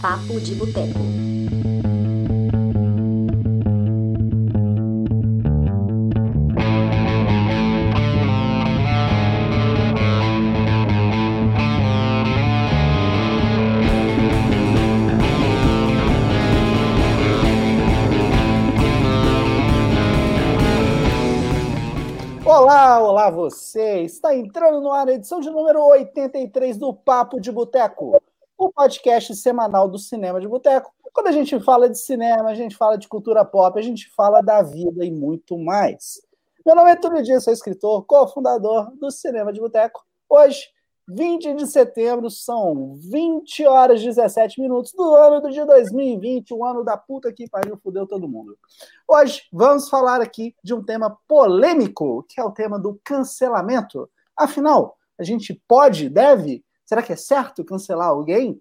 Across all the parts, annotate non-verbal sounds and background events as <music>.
Papo de Boteco. Olá, olá você! Está entrando no ar a edição de número 83 do Papo de Boteco, o podcast semanal do Cinema de Boteco. Quando a gente fala de cinema, a gente fala de cultura pop, a gente fala da vida e muito mais. Meu nome é Túlio Dias, sou escritor, cofundador do Cinema de Boteco. Hoje, 20 de setembro, são 20 horas e 17 minutos do ano do dia 2020, o ano da puta que pariu, fudeu todo mundo. Hoje vamos falar aqui de um tema polêmico, que é o tema do cancelamento. Afinal, a gente pode, deve, será que é certo cancelar alguém?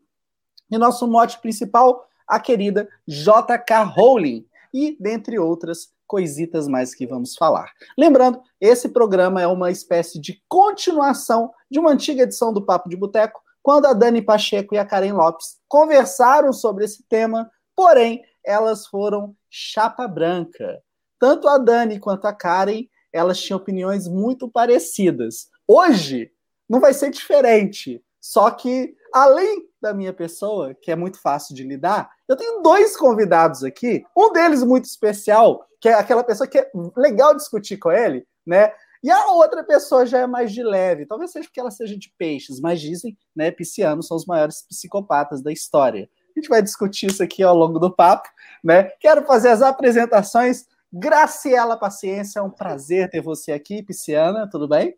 E nosso mote principal, a querida J.K. Rowling, e dentre outras coisitas mais que vamos falar. Lembrando, esse programa é uma espécie de continuação de uma antiga edição do Papo de Boteco, quando a Dani Pacheco e a Karen Lopes conversaram sobre esse tema, porém, elas foram chapa branca. Tanto a Dani quanto a Karen, elas tinham opiniões muito parecidas. Hoje, não vai ser diferente. Só que, além da minha pessoa, que é muito fácil de lidar, eu tenho dois convidados aqui. Um deles muito especial, que é aquela pessoa que é legal discutir com ele, né? E a outra pessoa já é mais de leve. Talvez seja porque ela seja de peixes, mas dizem, né, piscianos são os maiores psicopatas da história. A gente vai discutir isso aqui ao longo do papo, né? Quero fazer as apresentações. Graciela Paciência, é um prazer ter você aqui, pisciana, tudo bem?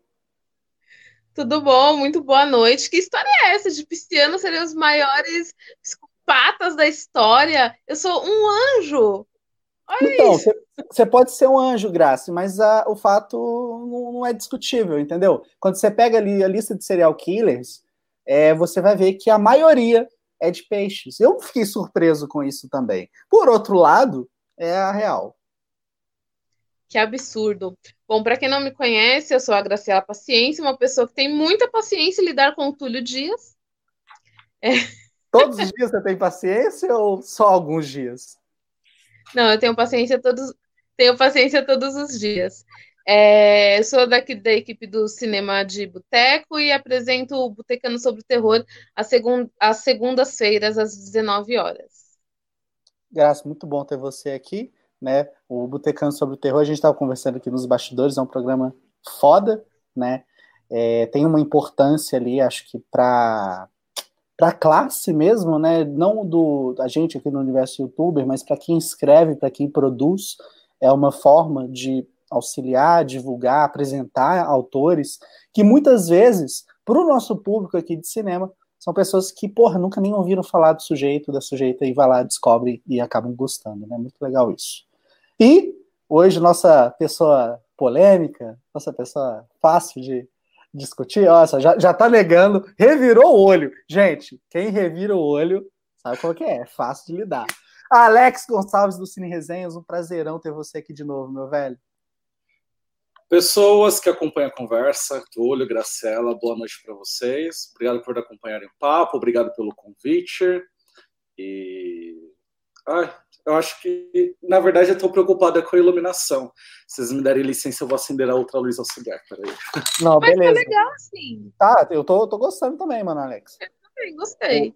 Tudo bom, muito boa noite. Que história é essa de pisciano serem os maiores psicopatas da história? Eu sou um anjo. Olha então, isso. você pode ser um anjo, Graça, mas a, o fato não, não, é discutível, entendeu? Quando você pega ali a lista de serial killers, é, você vai ver que a maioria é de peixes. Eu fiquei surpreso com isso também. Por outro lado, é a real. Que absurdo. Bom, para quem não me conhece, eu sou a Graciela Paciência, uma pessoa que tem muita paciência em lidar com o Túlio Dias. É. Todos os dias você tem paciência ou só alguns dias? Não, eu tenho paciência todos, tenho paciência todos os dias. É, sou daqui da equipe do Cinema de Boteco e apresento o Botecano sobre o Terror às, segun, às segundas-feiras, às 19 horas. Graça, muito bom ter você aqui né? O Botecando sobre o Terror, a gente estava conversando aqui nos bastidores, é um programa foda, né? É, tem uma importância ali, acho que para para a classe mesmo, né? Não do a gente aqui no universo youtuber, mas para quem escreve, para quem produz, é uma forma de auxiliar, divulgar, apresentar autores que muitas vezes, para o nosso público aqui de cinema, são pessoas que, porra, nunca nem ouviram falar do sujeito, da sujeita, e vai lá, descobre e acabam gostando, né? Muito legal isso. E hoje, nossa pessoa polêmica, nossa pessoa fácil de discutir, nossa, já, já tá negando, revirou o olho. Gente, quem revira o olho sabe qual que é, é fácil de lidar. Alex Gonçalves do Cine Resenhas, um prazerão ter você aqui de novo, meu velho. Pessoas que acompanham a conversa, Túlio, Graciela, boa noite para vocês. Obrigado por acompanharem o papo, obrigado pelo convite. E. Ai, eu acho que, na verdade, eu estou preocupada com a iluminação. Se vocês me derem licença, eu vou acender a outra luz auxiliar. Peraí. Não, Mas beleza. tá legal, sim. Tá, eu tô, tô gostando também, mano, Alex. Eu também gostei.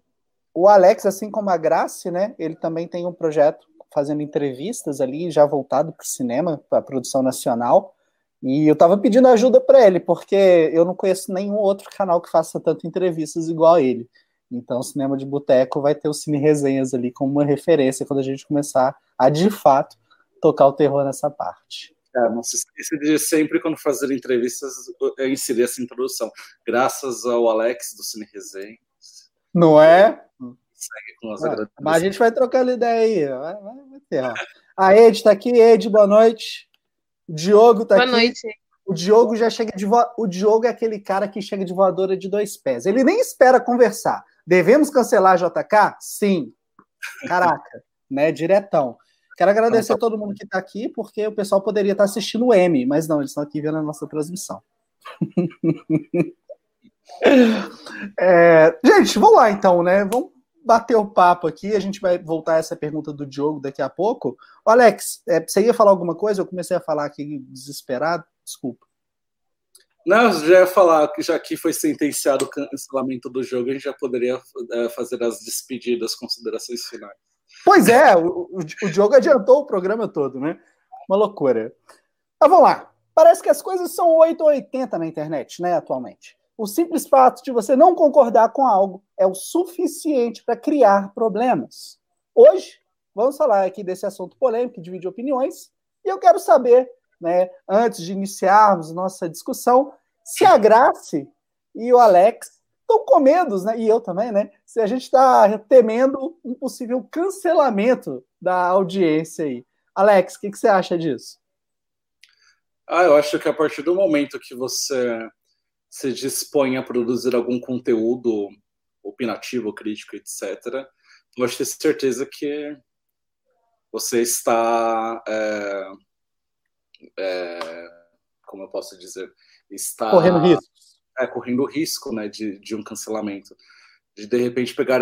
O, o Alex, assim como a Grace, né, ele também tem um projeto fazendo entrevistas ali, já voltado para o cinema, para a produção nacional. E eu tava pedindo ajuda para ele, porque eu não conheço nenhum outro canal que faça tanto entrevistas igual a ele. Então, o Cinema de Boteco vai ter o Cine Resenhas ali como uma referência quando a gente começar a, de fato, tocar o terror nessa parte. É, não se esqueça de sempre, quando fazer entrevistas, eu inserir essa introdução. Graças ao Alex do Cine Resenhas. Não é? Segue com as é, Mas a gente vai trocando ideia aí. Vai, vai, vai ter, ó. A Ed está aqui. Ed, boa noite. O Diogo tá Boa aqui. noite. O Diogo já chega de vo... o Diogo é aquele cara que chega de voadora de dois pés. Ele nem espera conversar. Devemos cancelar JK? Sim. Caraca, <laughs> né? Diretão. Quero agradecer a todo mundo que está aqui, porque o pessoal poderia estar assistindo o M, mas não, eles estão aqui vendo a nossa transmissão. <laughs> é... Gente, vamos lá então, né? Vamos, bater o papo aqui, a gente vai voltar a essa pergunta do Diogo daqui a pouco. Ô, Alex, é, você ia falar alguma coisa? Eu comecei a falar aqui desesperado, desculpa. Não, já ia falar que já que foi sentenciado o cancelamento do jogo, a gente já poderia é, fazer as despedidas, considerações finais. Pois é, o, o, o Diogo adiantou o programa todo, né? Uma loucura. Mas vamos lá. Parece que as coisas são 8 ou 80 na internet, né, atualmente. O simples fato de você não concordar com algo é o suficiente para criar problemas. Hoje, vamos falar aqui desse assunto polêmico, dividir opiniões, e eu quero saber né, antes de iniciarmos nossa discussão, se a Grace e o Alex estão com medo, né, e eu também, né, se a gente está temendo um possível cancelamento da audiência aí. Alex, o que, que você acha disso? Ah, eu acho que a partir do momento que você se dispõe a produzir algum conteúdo opinativo, crítico, etc., pode ter certeza que você está é, é, como eu posso dizer, está correndo risco, é, correndo risco, né, de, de um cancelamento, de de repente pegar,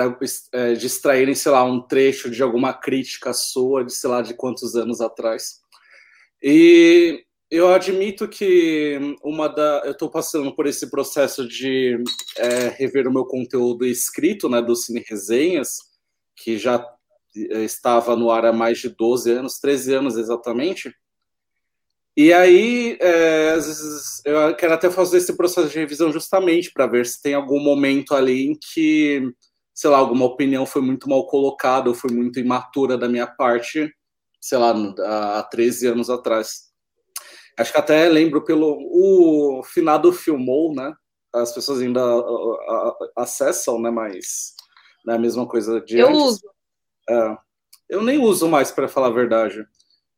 é, distraírem, sei lá, um trecho de alguma crítica sua de sei lá de quantos anos atrás. E eu admito que uma da, eu estou passando por esse processo de é, rever o meu conteúdo escrito, né, do Cine Resenhas, que já é, estava no ar há mais de 12 anos, 13 anos exatamente. E aí, é, às vezes, eu quero até fazer esse processo de revisão justamente para ver se tem algum momento ali em que, sei lá, alguma opinião foi muito mal colocada ou foi muito imatura da minha parte, sei lá, há 13 anos atrás. Acho que até lembro pelo o finado filmou, né? As pessoas ainda acessam, né? Mas não é a mesma coisa de Eu antes. uso. É, eu nem uso mais, para falar a verdade.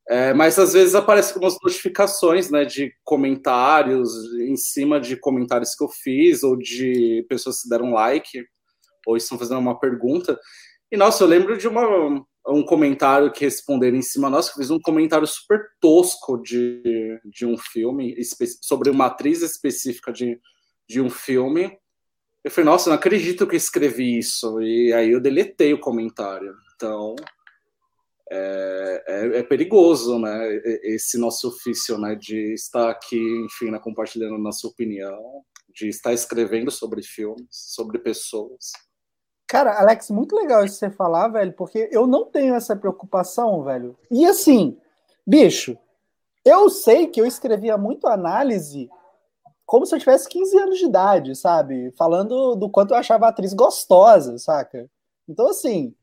É, mas às vezes aparecem algumas notificações né, de comentários em cima de comentários que eu fiz, ou de pessoas que deram like, ou estão fazendo uma pergunta. E nossa, eu lembro de uma, um comentário que responderam em cima, nossa, que fiz um comentário super tosco de, de um filme, sobre uma atriz específica de, de um filme. Eu falei, nossa, não acredito que escrevi isso. E aí eu deletei o comentário. Então, é, é, é, perigoso, né? Esse nosso ofício, né? De estar aqui, enfim, né, compartilhando nossa opinião, de estar escrevendo sobre filmes, sobre pessoas. Cara, Alex, muito legal isso você falar, velho, porque eu não tenho essa preocupação, velho. E assim, bicho, eu sei que eu escrevia muito análise como se eu tivesse 15 anos de idade, sabe? Falando do quanto eu achava a atriz gostosa, saca? Então, assim,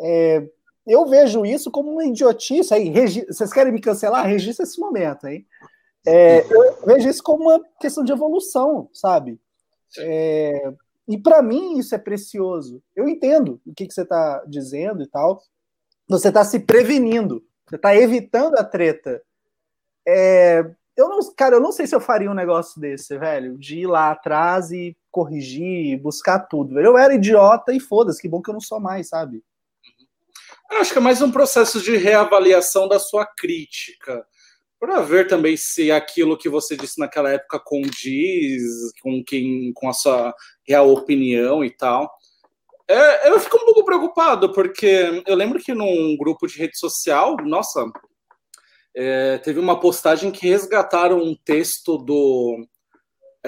é, eu vejo isso como uma idiotice. Aí, regi... Vocês querem me cancelar? Registra esse momento, hein? É, eu vejo isso como uma questão de evolução, sabe? É, e para mim isso é precioso. Eu entendo o que, que você está dizendo e tal. Você está se prevenindo, você está evitando a treta. É, eu não, cara, eu não sei se eu faria um negócio desse, velho, de ir lá atrás e corrigir, buscar tudo. Velho. Eu era idiota e foda-se, que bom que eu não sou mais, sabe? Acho que é mais um processo de reavaliação da sua crítica, para ver também se aquilo que você disse naquela época condiz com quem, com a sua real opinião e tal. É, eu fico um pouco preocupado, porque eu lembro que num grupo de rede social, nossa, é, teve uma postagem que resgataram um texto do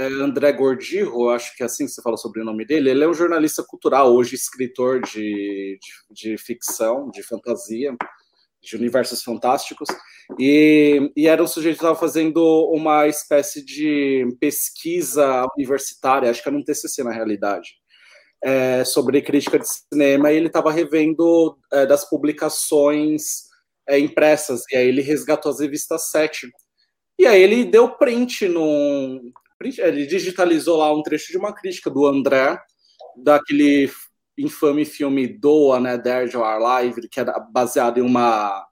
André Gordirro, acho que é assim que você fala sobre o nome dele. Ele é um jornalista cultural, hoje escritor de, de, de ficção, de fantasia, de universos fantásticos. E, e era um sujeito que estava fazendo uma espécie de pesquisa universitária, acho que era um TCC na realidade, é, sobre crítica de cinema. E ele estava revendo é, das publicações é, impressas, e aí ele resgatou as revistas 7. E aí ele deu print num, ele digitalizou lá um trecho de uma crítica do André, daquele infame filme Doa, né, Are Live, que era baseado em uma,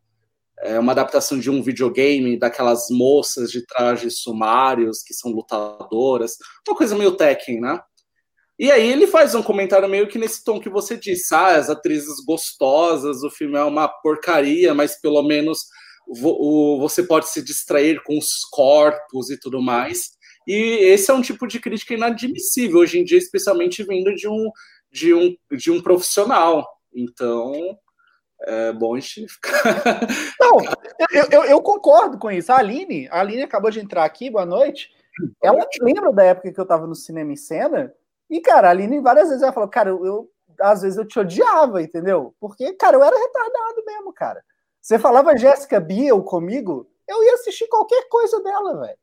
é, uma adaptação de um videogame, daquelas moças de trajes sumários, que são lutadoras, uma coisa meio Tekken, né? E aí ele faz um comentário meio que nesse tom que você disse, ah, as atrizes gostosas, o filme é uma porcaria, mas pelo menos você pode se distrair com os corpos e tudo mais. E esse é um tipo de crítica inadmissível hoje em dia, especialmente vindo de um, de um, de um profissional. Então, é bom a gente ficar. <laughs> Não, eu, eu, eu, concordo com isso. A Aline, a Aline acabou de entrar aqui, boa noite. Ela lembra da época que eu tava no cinema em cena. E, cara, a Aline várias vezes ela falou, cara, eu, eu às vezes eu te odiava, entendeu? Porque, cara, eu era retardado mesmo, cara. Você falava Jéssica Biel comigo, eu ia assistir qualquer coisa dela, velho.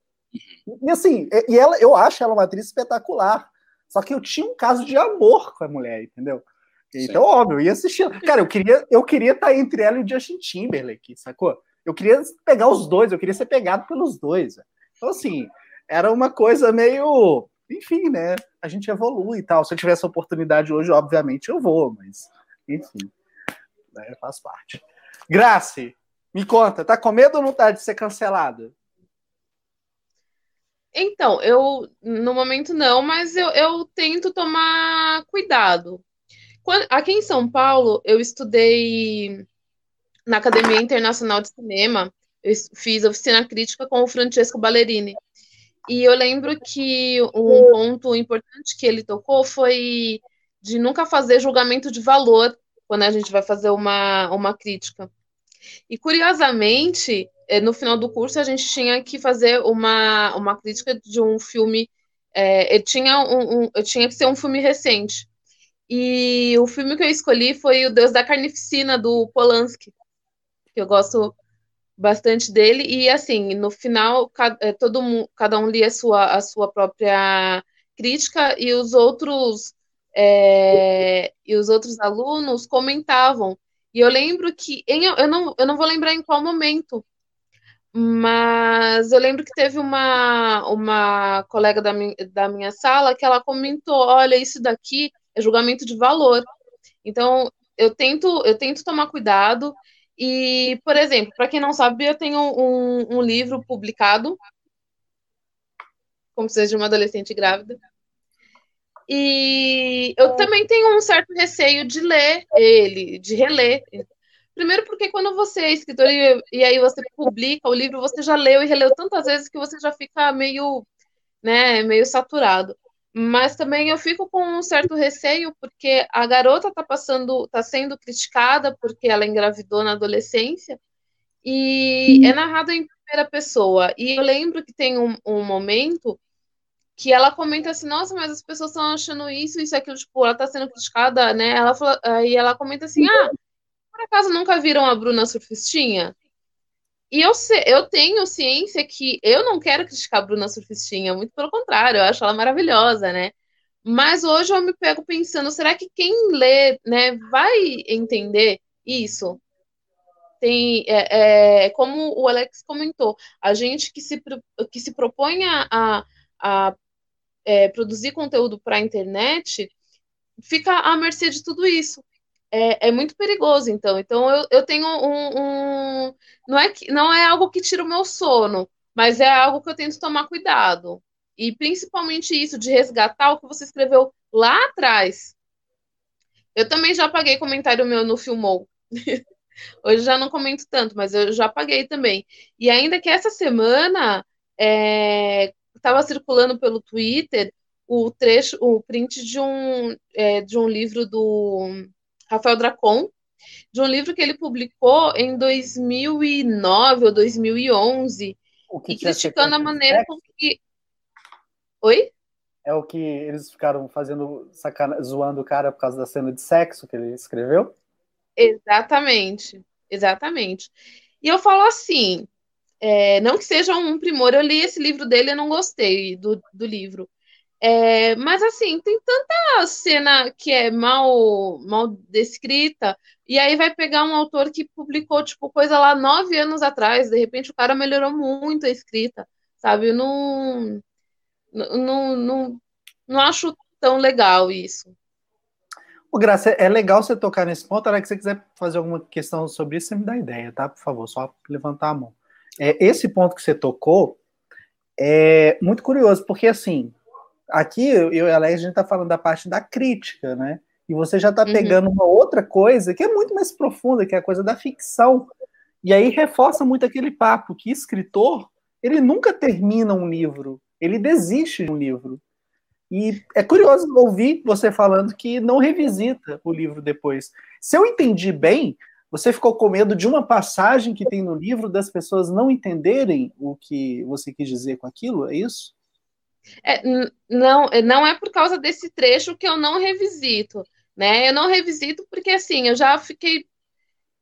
E assim, e ela, eu acho ela uma atriz espetacular. Só que eu tinha um caso de amor com a mulher, entendeu? Então, Sim. óbvio, eu ia assistir. Cara, eu queria, eu queria estar entre ela e o Justin Timberlake, sacou? Eu queria pegar os dois, eu queria ser pegado pelos dois. Então, assim, era uma coisa meio. Enfim, né? A gente evolui e tal. Se eu tiver essa oportunidade hoje, obviamente eu vou, mas, enfim, né, faz parte. Grace, me conta, tá com medo ou não tá de ser cancelada? Então, eu no momento não, mas eu, eu tento tomar cuidado. Quando, aqui em São Paulo, eu estudei na Academia Internacional de Cinema, eu fiz oficina crítica com o Francesco Ballerini. E eu lembro que um ponto importante que ele tocou foi de nunca fazer julgamento de valor quando a gente vai fazer uma, uma crítica. E curiosamente, eh, no final do curso a gente tinha que fazer uma, uma crítica de um filme. É, eu, tinha um, um, eu tinha que ser um filme recente. E o filme que eu escolhi foi O Deus da Carnificina, do Polanski, que eu gosto bastante dele. E assim, no final, cada, eh, todo mundo, cada um lia a sua, a sua própria crítica e os outros. É, e os outros alunos comentavam e eu lembro que, em, eu, não, eu não vou lembrar em qual momento, mas eu lembro que teve uma, uma colega da, mi, da minha sala que ela comentou: olha, isso daqui é julgamento de valor. Então, eu tento, eu tento tomar cuidado. E, por exemplo, para quem não sabe, eu tenho um, um livro publicado, como seja uma adolescente grávida, e eu também tenho um certo receio de ler ele, de reler. Primeiro porque quando você é escritor e, e, aí você publica o livro, você já leu e releu tantas vezes que você já fica meio, né, meio saturado. Mas também eu fico com um certo receio porque a garota está passando, está sendo criticada porque ela engravidou na adolescência e é narrado em primeira pessoa. E eu lembro que tem um, um momento que ela comenta assim, nossa, mas as pessoas estão achando isso, isso, aquilo, tipo, ela tá sendo criticada, né? Ela fala, aí ela comenta assim, ah, por acaso nunca viram a Bruna Surfistinha? E eu, eu tenho ciência que eu não quero criticar a Bruna Surfistinha, muito pelo contrário, eu acho ela maravilhosa, né? Mas hoje eu me pego pensando, será que quem lê, né, vai entender isso? Tem, é, é, como o Alex comentou, a gente que se, que se propõe a, a é, produzir conteúdo para a internet fica à mercê de tudo isso. É, é muito perigoso, então. Então eu, eu tenho um, um, não é que não é algo que tira o meu sono, mas é algo que eu tento tomar cuidado. E principalmente isso de resgatar o que você escreveu lá atrás. Eu também já paguei comentário meu no Filmou. <laughs> Hoje já não comento tanto, mas eu já paguei também. E ainda que essa semana, é, estava circulando pelo Twitter o trecho, o print de um, é, de um livro do Rafael Dracon, de um livro que ele publicou em 2009 ou 2011, e criticando a maneira com que. Oi? É o que eles ficaram fazendo, sacana, zoando o cara por causa da cena de sexo que ele escreveu? Exatamente, exatamente. E eu falo assim: é, não que seja um primor, eu li esse livro dele e não gostei do, do livro. É, mas assim, tem tanta cena que é mal, mal descrita, e aí vai pegar um autor que publicou, tipo, coisa lá nove anos atrás, de repente o cara melhorou muito a escrita, sabe? Não, não, não, não acho tão legal isso. Ô, Graça, é legal você tocar nesse ponto, hora que você quiser fazer alguma questão sobre isso, você me dá ideia, tá? Por favor, só levantar a mão é, esse ponto que você tocou é muito curioso, porque assim, aqui eu e a Alex, a gente está falando da parte da crítica, né? E você já está uhum. pegando uma outra coisa que é muito mais profunda, que é a coisa da ficção. E aí reforça muito aquele papo que escritor, ele nunca termina um livro, ele desiste de um livro. E é curioso ouvir você falando que não revisita o livro depois. Se eu entendi bem, você ficou com medo de uma passagem que tem no livro das pessoas não entenderem o que você quis dizer com aquilo? É isso? É, não, não é por causa desse trecho que eu não revisito, né? Eu não revisito porque assim, eu já fiquei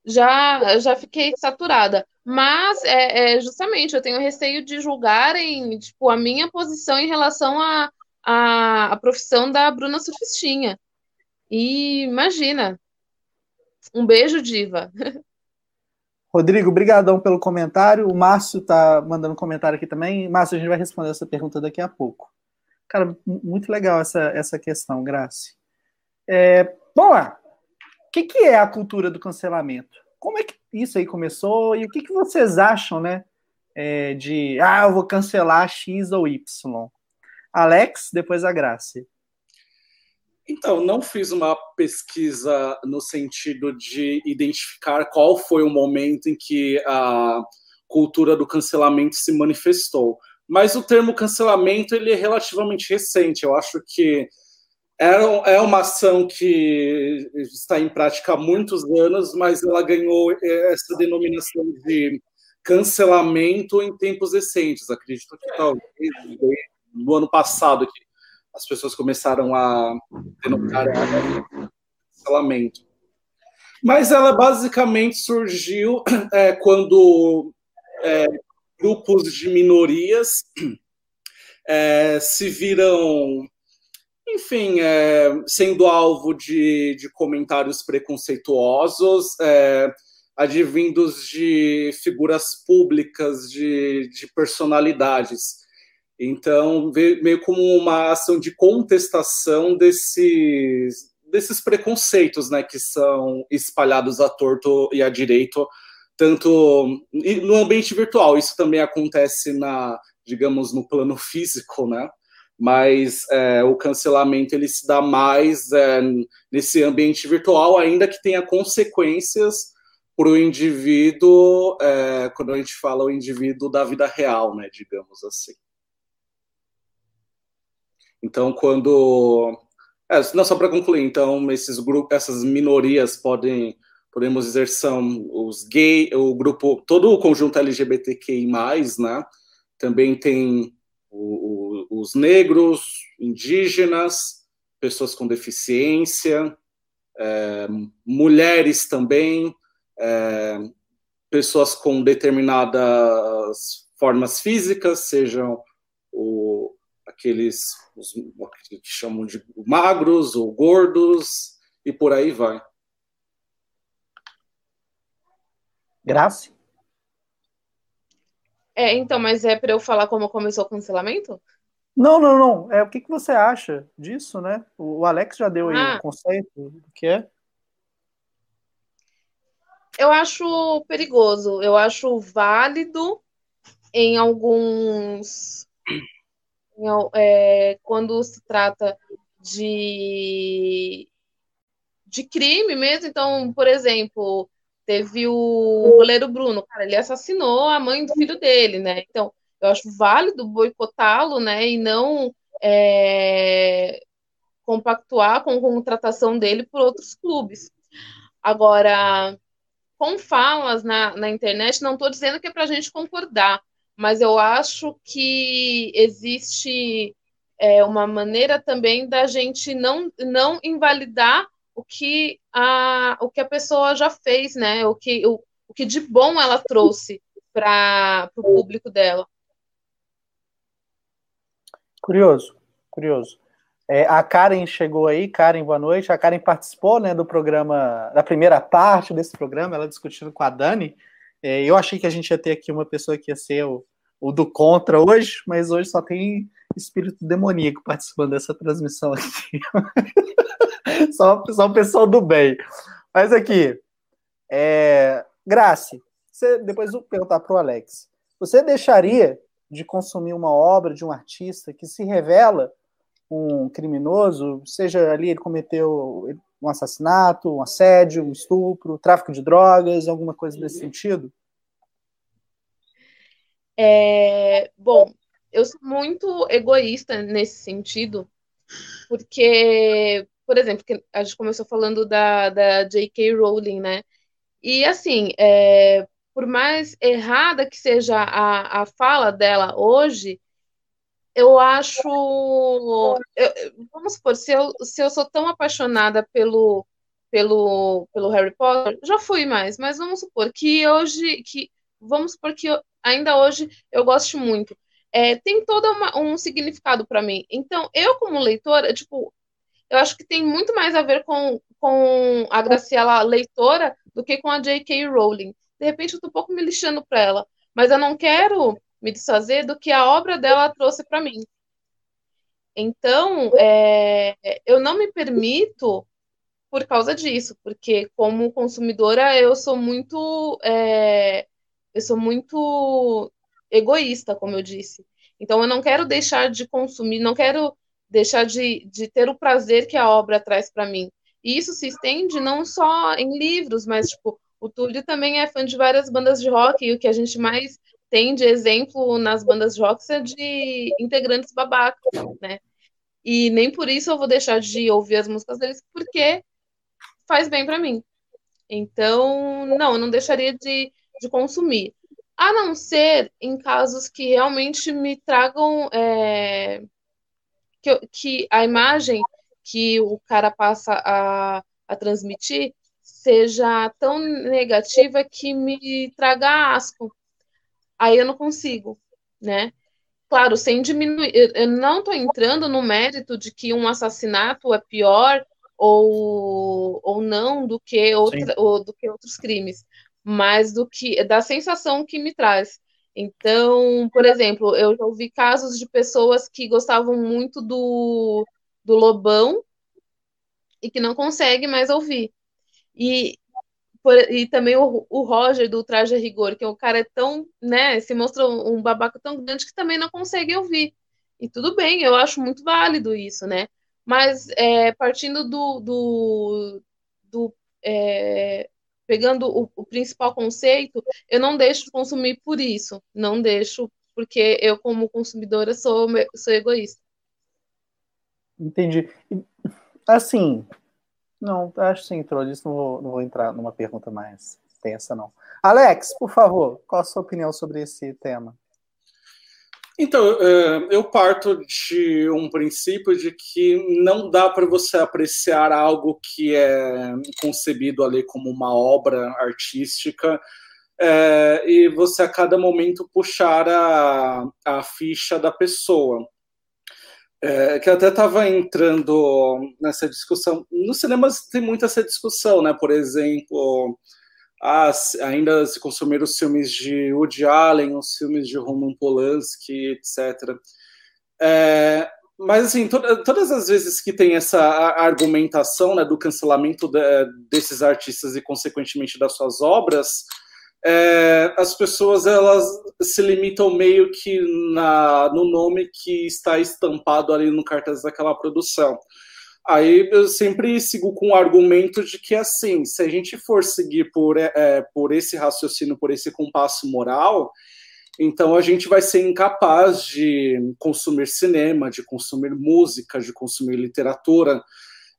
já já fiquei saturada. Mas é, é justamente eu tenho receio de julgarem tipo a minha posição em relação a a, a profissão da Bruna Surfistinha. E imagina. Um beijo, diva. Rodrigo, brigadão pelo comentário. O Márcio tá mandando comentário aqui também. Márcio, a gente vai responder essa pergunta daqui a pouco. Cara, muito legal essa, essa questão, Grace. É, vamos lá. O que, que é a cultura do cancelamento? Como é que isso aí começou? E o que, que vocês acham, né? É, de, ah, eu vou cancelar X ou Y. Alex, depois a Grace. Então, não fiz uma pesquisa no sentido de identificar qual foi o momento em que a cultura do cancelamento se manifestou. Mas o termo cancelamento ele é relativamente recente. Eu acho que é uma ação que está em prática há muitos anos, mas ela ganhou essa denominação de cancelamento em tempos recentes. Acredito que talvez no ano passado que as pessoas começaram a denominar cancelamento. Mas ela basicamente surgiu <clears throat> é, quando é, grupos de minorias <clears throat> é, se viram, enfim, é, sendo alvo de, de comentários preconceituosos, é, advindos de figuras públicas, de, de personalidades. Então, meio como uma ação de contestação desses, desses preconceitos né, que são espalhados à torto e à direito, tanto no ambiente virtual. Isso também acontece na, digamos, no plano físico, né? Mas é, o cancelamento ele se dá mais é, nesse ambiente virtual, ainda que tenha consequências para o indivíduo, é, quando a gente fala o indivíduo da vida real, né? Digamos assim. Então, quando. É, não, só para concluir, então, esses grupos, essas minorias podem, podemos dizer, são os gay, o grupo, todo o conjunto LGBTQI, né? Também tem o, o, os negros, indígenas, pessoas com deficiência, é, mulheres também, é, pessoas com determinadas formas físicas, sejam o, aqueles os, que chamam de magros ou gordos, e por aí vai. Graça? É, então, mas é para eu falar como começou o cancelamento? Não, não, não. É o que, que você acha disso, né? O Alex já deu aí ah. o conceito do que é. Eu acho perigoso. Eu acho válido em alguns é, quando se trata de, de crime mesmo. Então, por exemplo, teve o goleiro Bruno, cara, ele assassinou a mãe do filho dele, né? Então, eu acho válido boicotá-lo, né? E não é, compactuar com a contratação dele por outros clubes. Agora, com falas na, na internet, não estou dizendo que é para a gente concordar, mas eu acho que existe é, uma maneira também da gente não, não invalidar o que a, o que a pessoa já fez, né? O que, o, o que de bom ela trouxe para o público dela. Curioso, curioso. É, a Karen chegou aí, Karen, boa noite. A Karen participou né, do programa, da primeira parte desse programa, ela discutindo com a Dani. É, eu achei que a gente ia ter aqui uma pessoa que ia ser o, o do contra hoje, mas hoje só tem espírito demoníaco participando dessa transmissão aqui. <laughs> só, só o pessoal do bem. Mas aqui, é, Grace, você, depois vou perguntar para o Alex. Você deixaria de consumir uma obra de um artista que se revela um criminoso, seja ali ele cometeu um assassinato, um assédio, um estupro, tráfico de drogas, alguma coisa desse sentido? É, bom, eu sou muito egoísta nesse sentido, Porque, por exemplo, a gente começou falando da, da J.K. Rowling, né? E assim, é, por mais errada que seja a, a fala dela hoje, eu acho. Eu, vamos supor, se eu, se eu sou tão apaixonada pelo, pelo, pelo Harry Potter, já fui mais, mas vamos supor que hoje. que Vamos supor que eu, ainda hoje eu gosto muito. É, tem todo uma, um significado para mim. Então, eu, como leitora, tipo, eu acho que tem muito mais a ver com, com a Graciela leitora do que com a J.K. Rowling. De repente, eu tô um pouco me lixando para ela, mas eu não quero me desfazer do que a obra dela trouxe para mim. Então, é, eu não me permito por causa disso, porque como consumidora eu sou muito é, eu sou muito egoísta, como eu disse. Então eu não quero deixar de consumir, não quero deixar de, de ter o prazer que a obra traz para mim. E isso se estende não só em livros, mas tipo, o Túlio também é fã de várias bandas de rock, e o que a gente mais tem de exemplo nas bandas de rock é de integrantes babacas, né? E nem por isso eu vou deixar de ouvir as músicas deles, porque faz bem para mim. Então, não, eu não deixaria de, de consumir. A não ser em casos que realmente me tragam é, que, que a imagem que o cara passa a, a transmitir seja tão negativa que me traga asco aí eu não consigo, né? Claro, sem diminuir. Eu não estou entrando no mérito de que um assassinato é pior ou, ou não do que, outra, ou, do que outros crimes, mas do que da sensação que me traz. Então, por exemplo, eu já ouvi casos de pessoas que gostavam muito do, do Lobão e que não conseguem mais ouvir. E por, e também o, o, Roger do Traje a Rigor, que é um cara é tão, né, se mostra um babaca tão grande que também não consegue ouvir. E tudo bem, eu acho muito válido isso, né? Mas é, partindo do, do, do é, pegando o, o, principal conceito, eu não deixo de consumir por isso, não deixo porque eu como consumidora sou, sou egoísta. Entendi. Assim, não, acho sim, entrou disso, não vou, não vou entrar numa pergunta mais tensa, não. Alex, por favor, qual a sua opinião sobre esse tema? Então, é, eu parto de um princípio de que não dá para você apreciar algo que é concebido ali como uma obra artística é, e você a cada momento puxar a, a ficha da pessoa. É, que até estava entrando nessa discussão. Nos cinemas tem muito essa discussão, né? Por exemplo, ah, ainda se consumiram os filmes de Woody Allen, os filmes de Roman Polanski, etc. É, mas, assim, to todas as vezes que tem essa argumentação né, do cancelamento de, desses artistas e, consequentemente, das suas obras, é, as pessoas elas se limitam meio que na, no nome que está estampado ali no cartaz daquela produção. Aí eu sempre sigo com o argumento de que, assim, se a gente for seguir por, é, é por esse raciocínio, por esse compasso moral, então a gente vai ser incapaz de consumir cinema, de consumir música, de consumir literatura.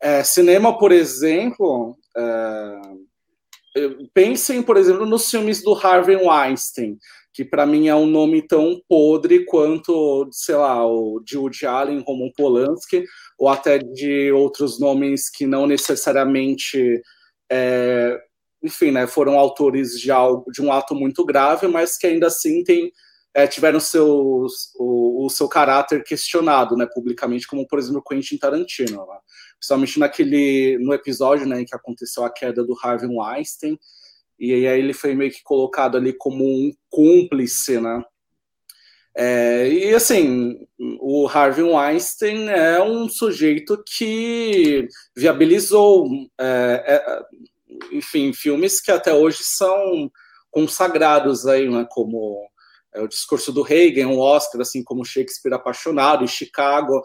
É, cinema, por exemplo, é, Pensem, por exemplo, nos filmes do Harvey Weinstein, que para mim é um nome tão podre quanto, sei lá, o de Woody Allen, Roman Polanski, ou até de outros nomes que não necessariamente, é, enfim, né, foram autores de algo, de um ato muito grave, mas que ainda assim tem, é, tiveram seus, o, o, seu caráter questionado, né, publicamente, como por exemplo Quentin Tarantino. Né? Principalmente naquele no episódio, né, em que aconteceu a queda do Harvey Weinstein, e aí ele foi meio que colocado ali como um cúmplice, né? É, e assim, o Harvey Weinstein é um sujeito que viabilizou, é, é, enfim, filmes que até hoje são consagrados aí, né, como é, o discurso do Reagan, o Oscar, assim como Shakespeare apaixonado, e Chicago.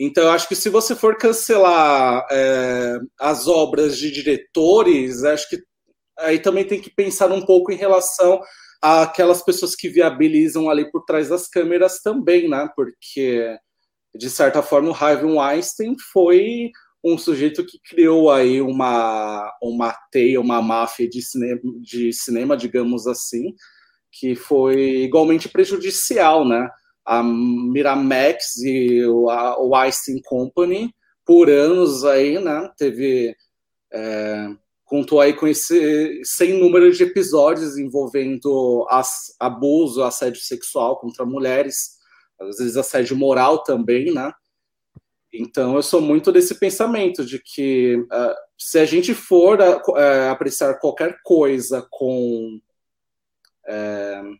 Então, eu acho que se você for cancelar é, as obras de diretores, acho que aí também tem que pensar um pouco em relação àquelas pessoas que viabilizam ali por trás das câmeras também, né? Porque de certa forma, o Harvey Weinstein foi um sujeito que criou aí uma, uma teia, uma máfia de cinema, de cinema, digamos assim, que foi igualmente prejudicial, né? A Miramax e a Weinstein Company, por anos aí, né? Teve... É, contou aí com esse sem número de episódios envolvendo as, abuso, assédio sexual contra mulheres, às vezes assédio moral também, né? Então, eu sou muito desse pensamento de que uh, se a gente for uh, apreciar qualquer coisa com uh,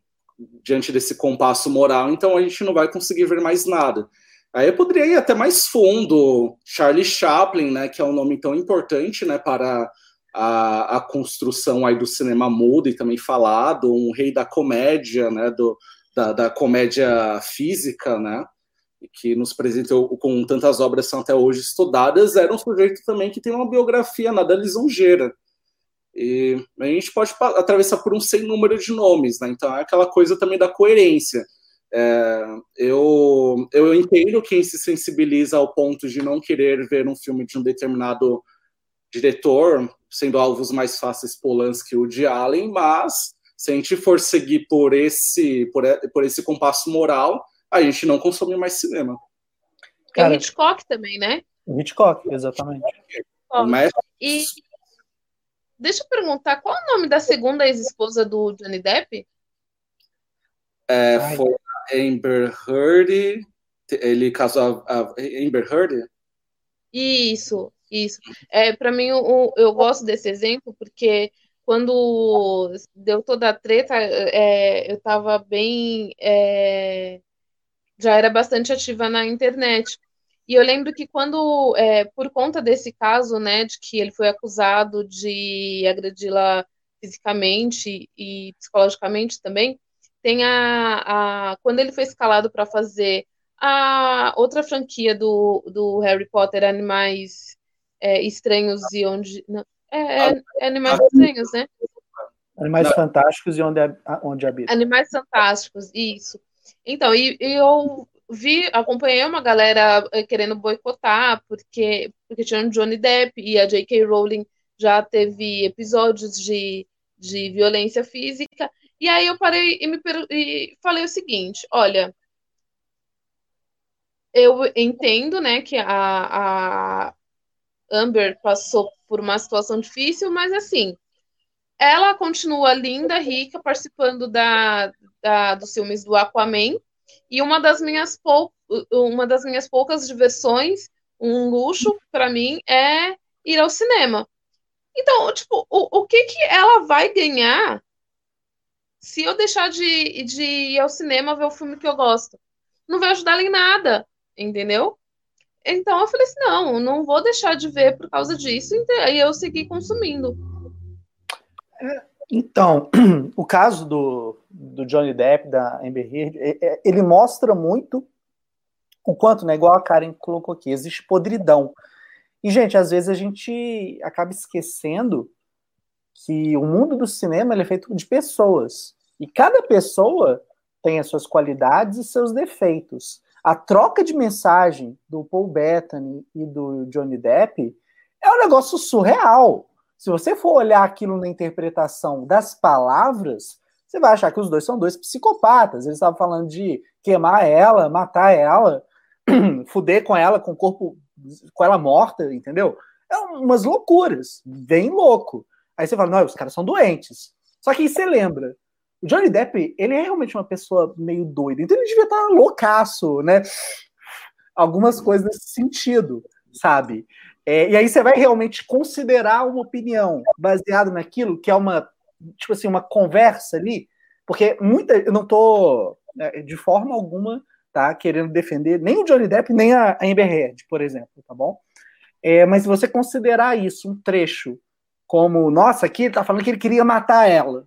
diante desse compasso moral, então a gente não vai conseguir ver mais nada. Aí eu poderia ir até mais fundo, Charlie Chaplin, né, que é um nome tão importante, né, para a, a construção aí do cinema mudo e também falado, um rei da comédia, né, do, da, da comédia física, né, que nos apresentou com tantas obras são até hoje estudadas, era um sujeito também que tem uma biografia nada lisonjeira. E a gente pode atravessar por um sem número de nomes, né? Então é aquela coisa também da coerência. É, eu, eu entendo quem se sensibiliza ao ponto de não querer ver um filme de um determinado diretor, sendo alvos mais fáceis Polanski e de Allen, mas se a gente for seguir por esse, por, por esse compasso moral, a gente não consome mais cinema. Cara, Hitchcock também, né? Hitchcock, exatamente. Mas... E deixa eu perguntar, qual é o nome da segunda ex-esposa do Johnny Depp? É, foi a Amber Heard. Ele casou a, a Amber Heard? Isso, isso. É, para mim, eu, eu gosto desse exemplo porque quando deu toda a treta, é, eu estava bem é, já era bastante ativa na internet. E eu lembro que quando, é, por conta desse caso, né, de que ele foi acusado de agredi-la fisicamente e psicologicamente também, tem a, a quando ele foi escalado para fazer a outra franquia do, do Harry Potter, Animais é, Estranhos e onde não, é, é, é Animais Estranhos, né? Animais Fantásticos e onde, onde habita. Animais Fantásticos, isso. Então, e, e eu vi, acompanhei uma galera eh, querendo boicotar, porque, porque tinha o Johnny Depp e a J.K. Rowling já teve episódios de, de violência física. E aí eu parei e, me, e falei o seguinte: olha, eu entendo né, que a, a Amber passou por uma situação difícil, mas assim, ela continua linda, rica, participando da, da, dos filmes do Aquaman. E uma das minhas, pou, uma das minhas poucas diversões, um luxo para mim, é ir ao cinema. Então, tipo, o, o que que ela vai ganhar se eu deixar de, de ir ao cinema ver o filme que eu gosto? Não vai ajudar ela em nada, entendeu? Então eu falei assim, não, não vou deixar de ver por causa disso, e eu segui consumindo. Então, <clears throat> o caso do, do Johnny Depp, da Amber Heard, é, é, ele mostra muito o quanto, né, igual a Karen colocou aqui, existe podridão. E, gente, às vezes a gente acaba esquecendo que o mundo do cinema é feito de pessoas. E cada pessoa tem as suas qualidades e seus defeitos. A troca de mensagem do Paul Bettany e do Johnny Depp é um negócio surreal. Se você for olhar aquilo na interpretação das palavras, você vai achar que os dois são dois psicopatas. Eles estavam falando de queimar ela, matar ela, <clears throat> fuder com ela, com o corpo, com ela morta, entendeu? É umas loucuras, bem louco. Aí você fala, não, os caras são doentes. Só que aí você lembra, o Johnny Depp, ele é realmente uma pessoa meio doida, então ele devia estar loucaço, né? Algumas coisas nesse sentido, sabe? É, e aí você vai realmente considerar uma opinião baseada naquilo que é uma, tipo assim, uma conversa ali, porque muita, eu não tô né, de forma alguma tá querendo defender nem o Johnny Depp nem a Amber Heard, por exemplo, tá bom? É, mas se você considerar isso um trecho como, nossa, aqui ele tá falando que ele queria matar ela,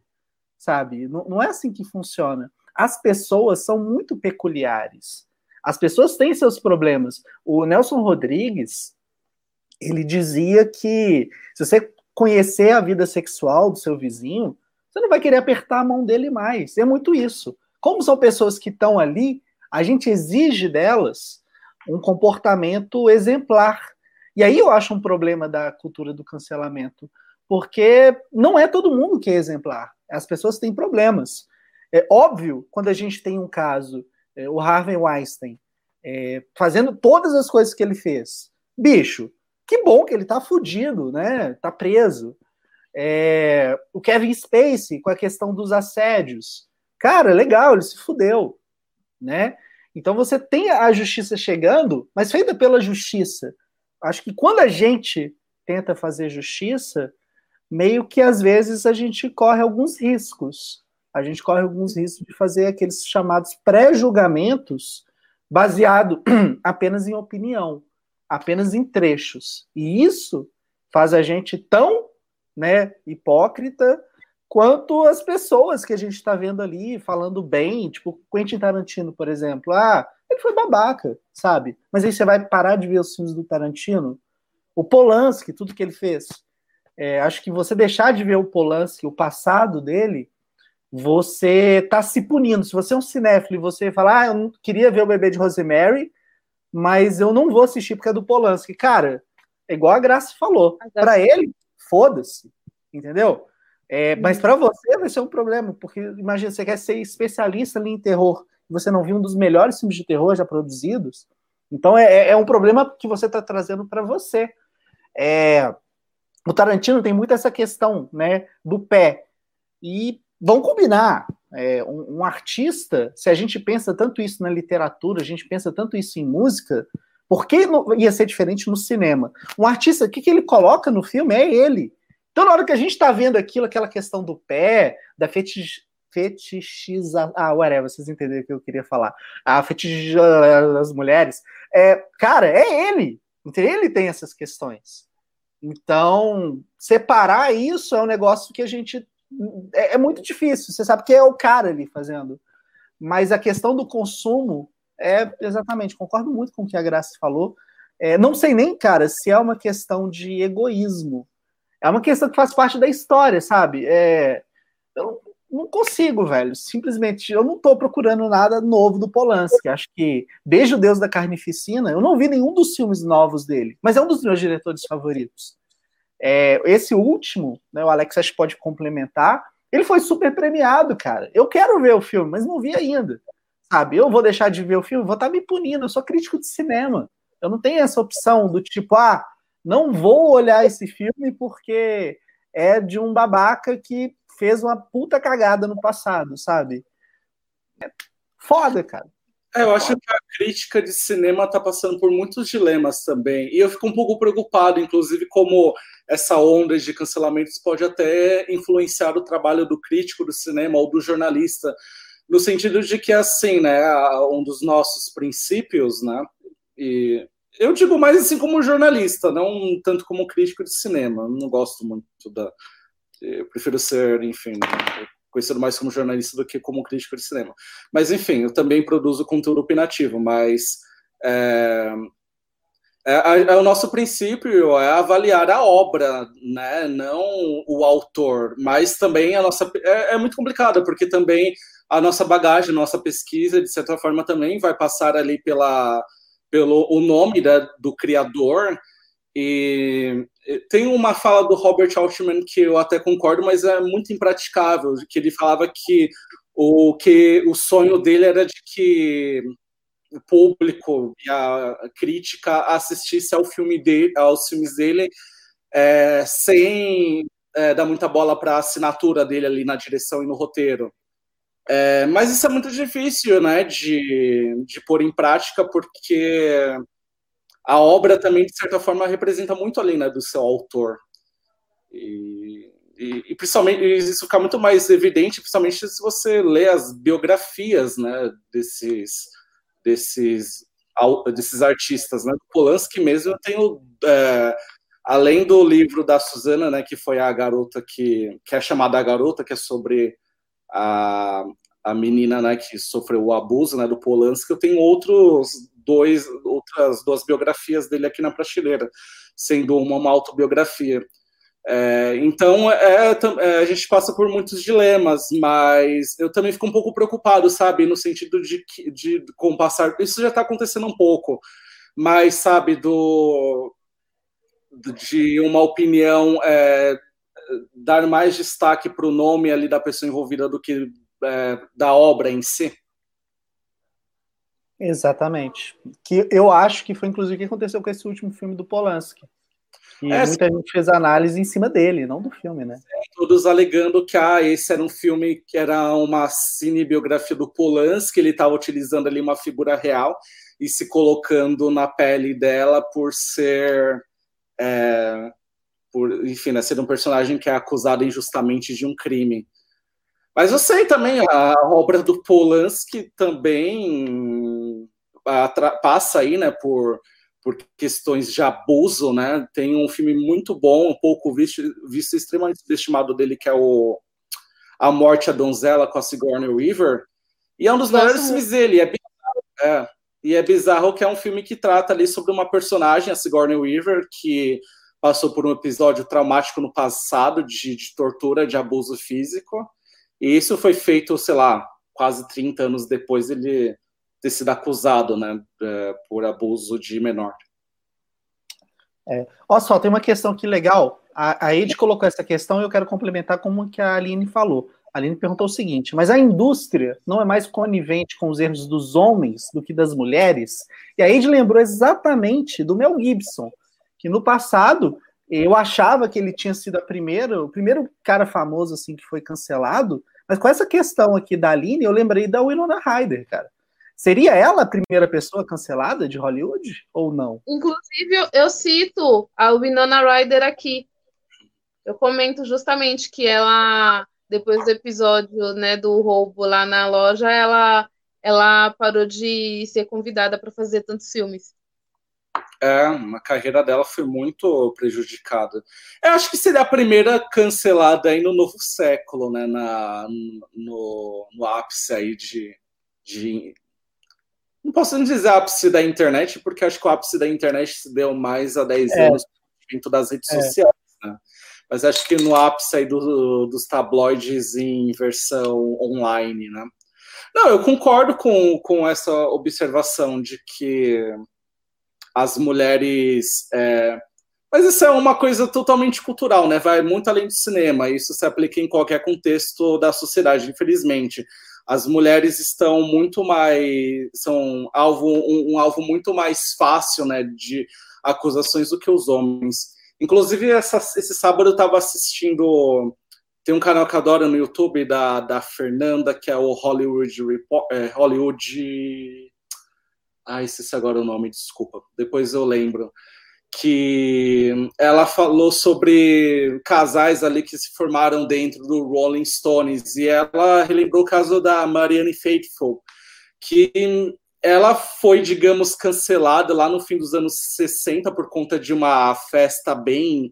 sabe? Não, não é assim que funciona. As pessoas são muito peculiares. As pessoas têm seus problemas. O Nelson Rodrigues, ele dizia que se você conhecer a vida sexual do seu vizinho, você não vai querer apertar a mão dele mais. É muito isso. Como são pessoas que estão ali, a gente exige delas um comportamento exemplar. E aí eu acho um problema da cultura do cancelamento, porque não é todo mundo que é exemplar. As pessoas têm problemas. É óbvio, quando a gente tem um caso, é, o Harvey Weinstein, é, fazendo todas as coisas que ele fez, bicho, que bom que ele tá fudido, né? Tá preso. É, o Kevin Spacey com a questão dos assédios. Cara, legal, ele se fudeu, né? Então você tem a justiça chegando, mas feita pela justiça. Acho que quando a gente tenta fazer justiça, meio que às vezes a gente corre alguns riscos. A gente corre alguns riscos de fazer aqueles chamados pré-julgamentos baseado <clears throat> apenas em opinião, apenas em trechos. E isso faz a gente tão né, hipócrita quanto as pessoas que a gente está vendo ali falando bem, tipo Quentin Tarantino, por exemplo. Ah, ele foi babaca, sabe? Mas aí você vai parar de ver os filmes do Tarantino? O Polanski, tudo que ele fez. É, acho que você deixar de ver o Polanski, o passado dele, você está se punindo. Se você é um cinéfilo e você fala, ah, eu não queria ver o bebê de Rosemary, mas eu não vou assistir porque é do Polanski. Cara, é igual a Graça falou. Para ele, foda-se, entendeu? É, mas para você vai ser um problema, porque imagina, você quer ser especialista ali em terror, e você não viu um dos melhores filmes de terror já produzidos, então é, é, é um problema que você está trazendo para você. É, o Tarantino tem muito essa questão né, do pé. E vão combinar. É, um, um, artista, se a gente pensa tanto isso na literatura, a gente pensa tanto isso em música, por que ia ser diferente no cinema? Um artista, o que, que ele coloca no filme é ele. Então, na hora que a gente está vendo aquilo, aquela questão do pé, da fetich, fetichização. Ah, whatever, vocês entenderam o que eu queria falar. A fetichização das mulheres. É, cara, é ele. Ele tem essas questões. Então, separar isso é um negócio que a gente. É, é muito difícil. Você sabe que é o cara ali fazendo. Mas a questão do consumo é exatamente, concordo muito com o que a Graça falou. É, não sei nem, cara, se é uma questão de egoísmo é uma questão que faz parte da história, sabe? É, eu não consigo, velho. Simplesmente, eu não estou procurando nada novo do Polanski. Acho que, desde o Deus da Carnificina, eu não vi nenhum dos filmes novos dele, mas é um dos meus diretores favoritos. É, esse último, né, o Alex acho que pode complementar, ele foi super premiado, cara. Eu quero ver o filme, mas não vi ainda. Sabe? Eu vou deixar de ver o filme, vou estar tá me punindo. Eu sou crítico de cinema. Eu não tenho essa opção do tipo, ah, não vou olhar esse filme porque é de um babaca que fez uma puta cagada no passado, sabe? É foda, cara. É, eu acho que a crítica de cinema está passando por muitos dilemas também. E eu fico um pouco preocupado, inclusive, como essa onda de cancelamentos pode até influenciar o trabalho do crítico do cinema ou do jornalista, no sentido de que, assim, né, um dos nossos princípios, né, e eu digo mais assim como jornalista, não tanto como crítico de cinema. Eu não gosto muito da. Eu prefiro ser, enfim, conhecido mais como jornalista do que como crítico de cinema. Mas, enfim, eu também produzo conteúdo opinativo, mas. É, é, é, o nosso princípio é avaliar a obra, né? não o autor, mas também a nossa. É, é muito complicado, porque também a nossa bagagem, a nossa pesquisa, de certa forma, também vai passar ali pela pelo o nome da, do criador. E tem uma fala do Robert Altman que eu até concordo, mas é muito impraticável, que ele falava que o que o sonho dele era de que o público e a crítica assistisse ao filme dele, aos filmes dele é, sem é, dar muita bola para a assinatura dele ali na direção e no roteiro. É, mas isso é muito difícil né, de, de pôr em prática, porque a obra também, de certa forma, representa muito além né, do seu autor. E, e, e, principalmente isso fica muito mais evidente, principalmente se você lê as biografias né, desses, desses, desses artistas. Né? Polanski mesmo, eu tenho. É, além do livro da Susana, né, que foi a garota que, que é chamada A Garota, que é sobre a, a menina né, que sofreu o abuso né, do Polanski, eu tenho outros dois, outras duas biografias dele aqui na prateleira, sendo uma, uma autobiografia. É, então, é, é, a gente passa por muitos dilemas, mas eu também fico um pouco preocupado, sabe, no sentido de, de com passar. Isso já está acontecendo um pouco, mais, sabe, do de uma opinião, é, dar mais destaque para o nome ali da pessoa envolvida do que da obra em si. Exatamente. Que eu acho que foi inclusive o que aconteceu com esse último filme do Polanski. E é, muita gente fez análise em cima dele, não do filme, né? Todos alegando que ah, esse era um filme que era uma cinebiografia do Polanski, ele estava utilizando ali uma figura real e se colocando na pele dela por ser é, por, enfim, né, ser um personagem que é acusado injustamente de um crime. Mas eu sei também, a obra do Polanski também passa aí, né, por, por questões de abuso, né? Tem um filme muito bom, um pouco visto, visto extremamente estimado dele, que é o A Morte à Donzela com a Sigourney Weaver, e é um dos melhores filmes dele, é bizarro, é, e é bizarro que é um filme que trata ali sobre uma personagem, a Sigourney Weaver, que passou por um episódio traumático no passado de, de tortura, de abuso físico. E isso foi feito, sei lá, quase 30 anos depois ele ter sido acusado, né, é, por abuso de menor. É. Olha só, tem uma questão aqui legal. A, a Ed colocou essa questão e eu quero complementar como que a Aline falou. A Aline perguntou o seguinte: mas a indústria não é mais conivente com os erros dos homens do que das mulheres? E a Ed lembrou exatamente do Mel Gibson, que no passado eu achava que ele tinha sido a primeira, o primeiro cara famoso assim que foi cancelado, mas com essa questão aqui da Aline, eu lembrei da Winona Ryder, cara. Seria ela a primeira pessoa cancelada de Hollywood ou não? Inclusive, eu, cito a Winona Ryder aqui. Eu comento justamente que ela, depois do episódio né, do roubo lá na loja, ela, ela parou de ser convidada para fazer tantos filmes. É, a carreira dela foi muito prejudicada. Eu acho que seria a primeira cancelada aí no novo século, né? Na, no, no ápice aí de, de. Não posso dizer ápice da internet, porque acho que o ápice da internet se deu mais há 10 é. anos dentro das redes é. sociais, né? Mas acho que no ápice aí do, dos tabloides em versão online, né? Não, eu concordo com, com essa observação de que as mulheres. É... Mas isso é uma coisa totalmente cultural, né? Vai muito além do cinema. Isso se aplica em qualquer contexto da sociedade, infelizmente. As mulheres estão muito mais. são alvo, um, um alvo muito mais fácil né, de acusações do que os homens. Inclusive, essa, esse sábado eu estava assistindo. Tem um canal que eu adoro no YouTube da, da Fernanda, que é o Hollywood Report, é, Hollywood ah, esqueci agora o nome, desculpa. Depois eu lembro. Que ela falou sobre casais ali que se formaram dentro do Rolling Stones. E ela relembrou o caso da Marianne Faithfull, que ela foi, digamos, cancelada lá no fim dos anos 60 por conta de uma festa bem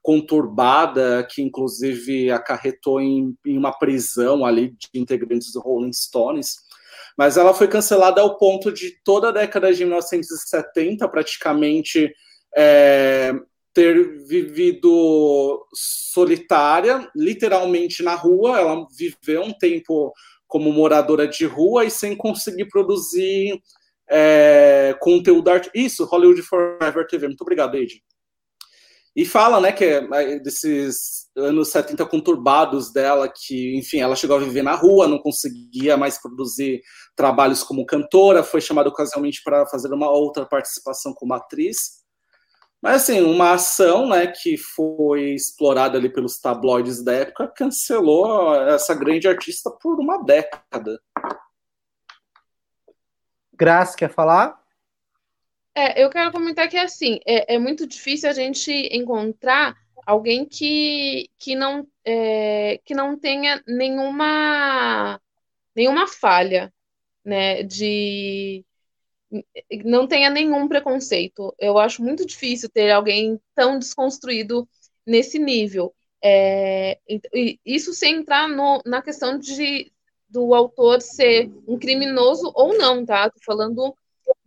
conturbada, que inclusive acarretou em, em uma prisão ali de integrantes do Rolling Stones mas ela foi cancelada ao ponto de toda a década de 1970, praticamente, é, ter vivido solitária, literalmente na rua. Ela viveu um tempo como moradora de rua e sem conseguir produzir é, conteúdo artístico. Isso, Hollywood Forever TV. Muito obrigado, Eide. E fala, né, que é desses anos 70 conturbados dela, que, enfim, ela chegou a viver na rua, não conseguia mais produzir trabalhos como cantora, foi chamada ocasionalmente para fazer uma outra participação como atriz. Mas, assim, uma ação, né, que foi explorada ali pelos tabloides da época, cancelou essa grande artista por uma década. Graça, quer falar? É, eu quero comentar que assim, é, é muito difícil a gente encontrar alguém que, que, não, é, que não tenha nenhuma, nenhuma falha, né? De não tenha nenhum preconceito. Eu acho muito difícil ter alguém tão desconstruído nesse nível. É, isso sem entrar no, na questão de do autor ser um criminoso ou não, tá? Tô falando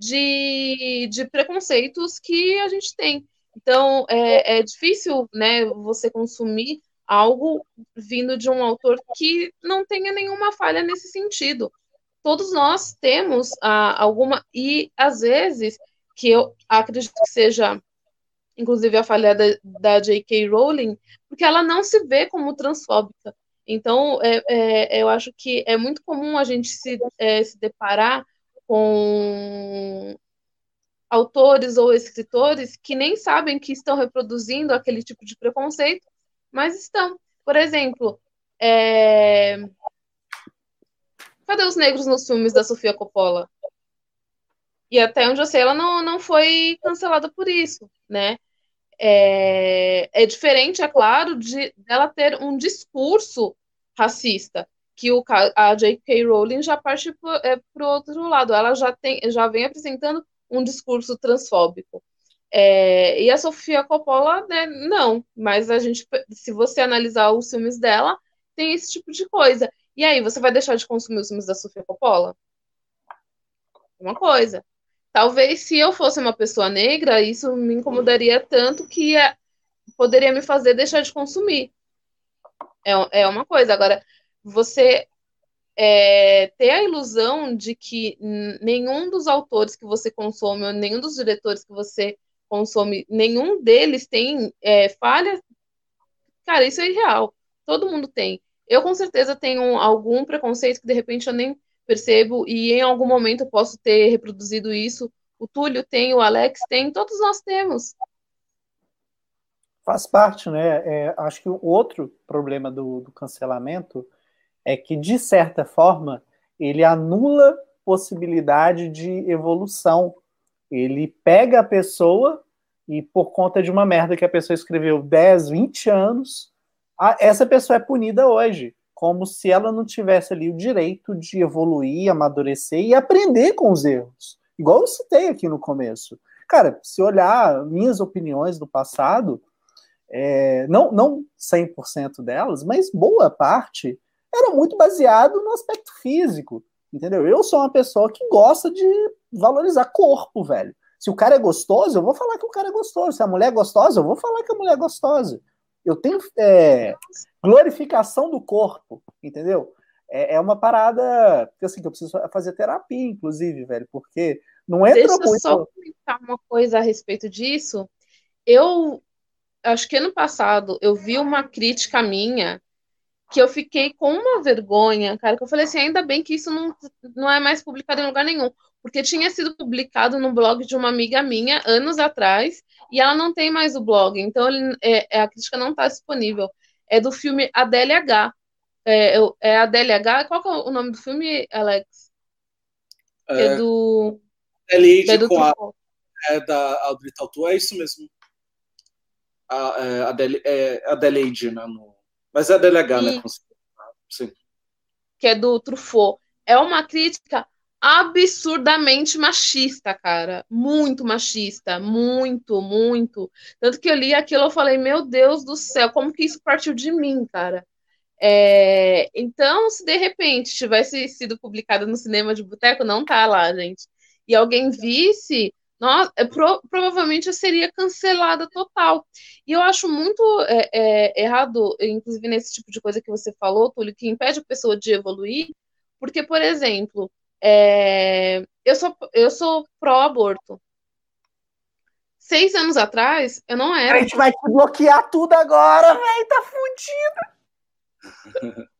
de, de preconceitos que a gente tem. Então, é, é difícil né, você consumir algo vindo de um autor que não tenha nenhuma falha nesse sentido. Todos nós temos ah, alguma, e às vezes que eu acredito que seja, inclusive, a falha da, da J.K. Rowling, porque ela não se vê como transfóbica. Então, é, é, eu acho que é muito comum a gente se, é, se deparar com autores ou escritores que nem sabem que estão reproduzindo aquele tipo de preconceito, mas estão. Por exemplo, é... cadê os negros nos filmes da Sofia Coppola? E até onde eu sei, ela não, não foi cancelada por isso, né? É, é diferente, é claro, de ela ter um discurso racista, que o, a J.K. Rowling já parte para é, o outro lado. Ela já, tem, já vem apresentando um discurso transfóbico. É, e a Sofia Coppola, né, não. Mas a gente, se você analisar os filmes dela, tem esse tipo de coisa. E aí, você vai deixar de consumir os filmes da Sofia Coppola? Uma coisa. Talvez se eu fosse uma pessoa negra, isso me incomodaria tanto que é, poderia me fazer deixar de consumir. É, é uma coisa. Agora, você é, ter a ilusão de que nenhum dos autores que você consome, ou nenhum dos diretores que você consome, nenhum deles tem é, falha, cara, isso é irreal. Todo mundo tem. Eu com certeza tenho algum preconceito que de repente eu nem percebo e em algum momento eu posso ter reproduzido isso. O Túlio tem, o Alex tem, todos nós temos. Faz parte, né? É, acho que o outro problema do, do cancelamento é que, de certa forma, ele anula possibilidade de evolução. Ele pega a pessoa e, por conta de uma merda que a pessoa escreveu 10, 20 anos, a, essa pessoa é punida hoje, como se ela não tivesse ali o direito de evoluir, amadurecer e aprender com os erros. Igual eu citei aqui no começo. Cara, se olhar minhas opiniões do passado, é, não, não 100% delas, mas boa parte era muito baseado no aspecto físico, entendeu? Eu sou uma pessoa que gosta de valorizar corpo, velho. Se o cara é gostoso, eu vou falar que o cara é gostoso. Se a mulher é gostosa, eu vou falar que a mulher é gostosa. Eu tenho é, glorificação do corpo, entendeu? É, é uma parada que, assim, que eu preciso fazer terapia, inclusive, velho, porque não entra Deixa muito... eu só comentar uma coisa a respeito disso. Eu acho que ano passado eu vi uma crítica minha que eu fiquei com uma vergonha, cara, que eu falei assim, ainda bem que isso não, não é mais publicado em lugar nenhum, porque tinha sido publicado no blog de uma amiga minha anos atrás, e ela não tem mais o blog, então ele, é, é a crítica não está disponível. É do filme ADLH. É, é ADLH, qual que é o nome do filme, Alex? É, é do... Adelaide é do com a, é da Audrey Tautou, é isso mesmo. A, é, é, Adelaide, né, no mas é DLH, né? Sim. Que é do Truffaut. É uma crítica absurdamente machista, cara. Muito machista. Muito, muito. Tanto que eu li aquilo e falei, meu Deus do céu, como que isso partiu de mim, cara? É... Então, se de repente tivesse sido publicado no cinema de boteco, não tá lá, gente. E alguém visse, nossa, é, pro, provavelmente eu seria cancelada total. E eu acho muito é, é, errado, inclusive nesse tipo de coisa que você falou, Túlio, que impede a pessoa de evoluir, porque, por exemplo, é, eu sou, eu sou pró-aborto. Seis anos atrás, eu não era. A gente vai te bloquear tudo agora, velho, tá fudido. <laughs>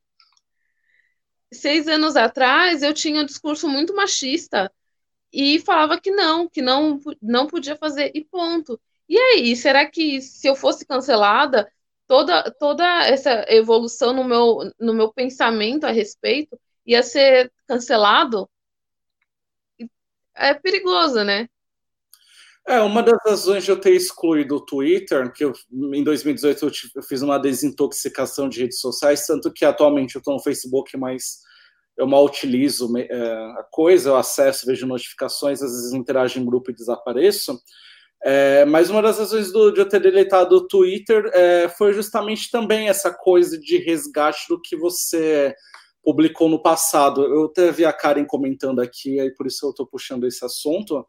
Seis anos atrás, eu tinha um discurso muito machista e falava que não, que não, não podia fazer e ponto. E aí, será que se eu fosse cancelada, toda, toda essa evolução no meu, no meu pensamento a respeito ia ser cancelado? É perigoso, né? É, uma das razões de eu ter excluído o Twitter, que eu, em 2018 eu, eu fiz uma desintoxicação de redes sociais, tanto que atualmente eu estou no Facebook, mas eu mal utilizo é, a coisa, eu acesso, vejo notificações, às vezes interajo em grupo e desapareço. É, mas uma das razões do, de eu ter deletado o Twitter é, foi justamente também essa coisa de resgate do que você publicou no passado. Eu até vi a Karen comentando aqui, aí por isso eu estou puxando esse assunto.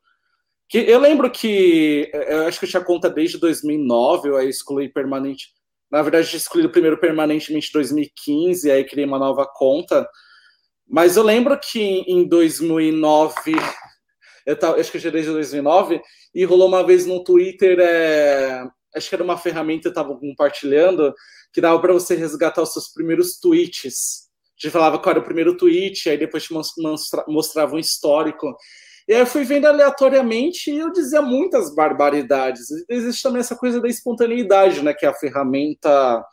Que eu lembro que é, eu acho que eu tinha conta desde 2009, eu aí excluí permanente. Na verdade, excluí primeiro permanentemente em 2015, aí criei uma nova conta. Mas eu lembro que em 2009 Eu, tava, acho que eu desde 2009, e rolou uma vez no Twitter, é, acho que era uma ferramenta que eu estava compartilhando, que dava para você resgatar os seus primeiros tweets. A gente falava qual era o primeiro tweet, aí depois te mostra, mostrava um histórico. E aí eu fui vendo aleatoriamente e eu dizia muitas barbaridades. Existe também essa coisa da espontaneidade, né? Que é a ferramenta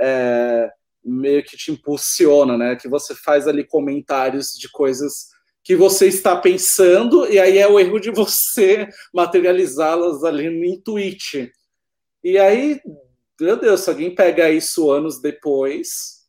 é, meio que te impulsiona, né? Que você faz ali comentários de coisas que você está pensando, e aí é o erro de você <laughs> materializá-las ali no tweet. E aí, meu Deus, se alguém pega isso anos depois.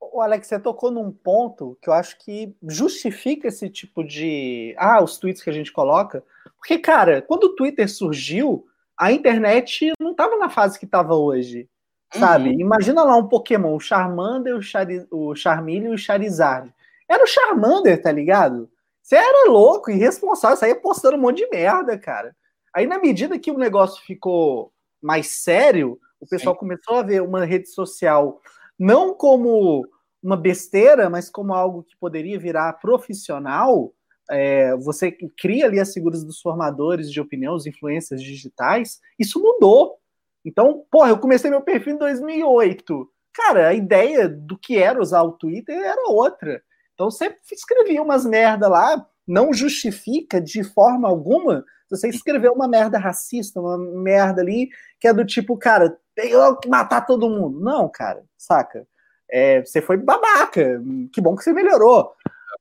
O Alex, você tocou num ponto que eu acho que justifica esse tipo de. Ah, os tweets que a gente coloca. Porque, cara, quando o Twitter surgiu, a internet não estava na fase que estava hoje. Sabe? Uhum. Imagina lá um Pokémon, o Charmander, o, Chari... o Charmeleon e o Charizard. Era o Charmander, tá ligado? Você era louco, irresponsável, saía postando um monte de merda, cara. Aí, na medida que o negócio ficou mais sério, o pessoal Sim. começou a ver uma rede social não como uma besteira, mas como algo que poderia virar profissional. É, você cria ali as figuras dos formadores de opinião, os influências digitais. Isso mudou. Então, porra, eu comecei meu perfil em 2008. Cara, a ideia do que era usar o Twitter era outra. Então, você escrevia umas merda lá, não justifica de forma alguma você escreveu uma merda racista, uma merda ali, que é do tipo, cara, tem que matar todo mundo. Não, cara, saca? É, você foi babaca, que bom que você melhorou.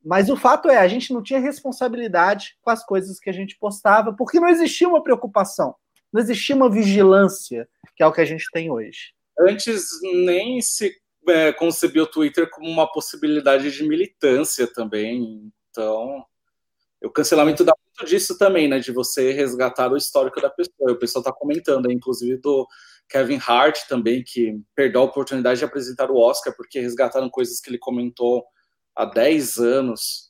Mas o fato é, a gente não tinha responsabilidade com as coisas que a gente postava, porque não existia uma preocupação, não existia uma vigilância, que é o que a gente tem hoje. Antes nem se é, concebia o Twitter como uma possibilidade de militância também. Então, o cancelamento dá muito disso também, né? De você resgatar o histórico da pessoa. O pessoal está comentando, inclusive do Kevin Hart também, que perdeu a oportunidade de apresentar o Oscar porque resgataram coisas que ele comentou há 10 anos.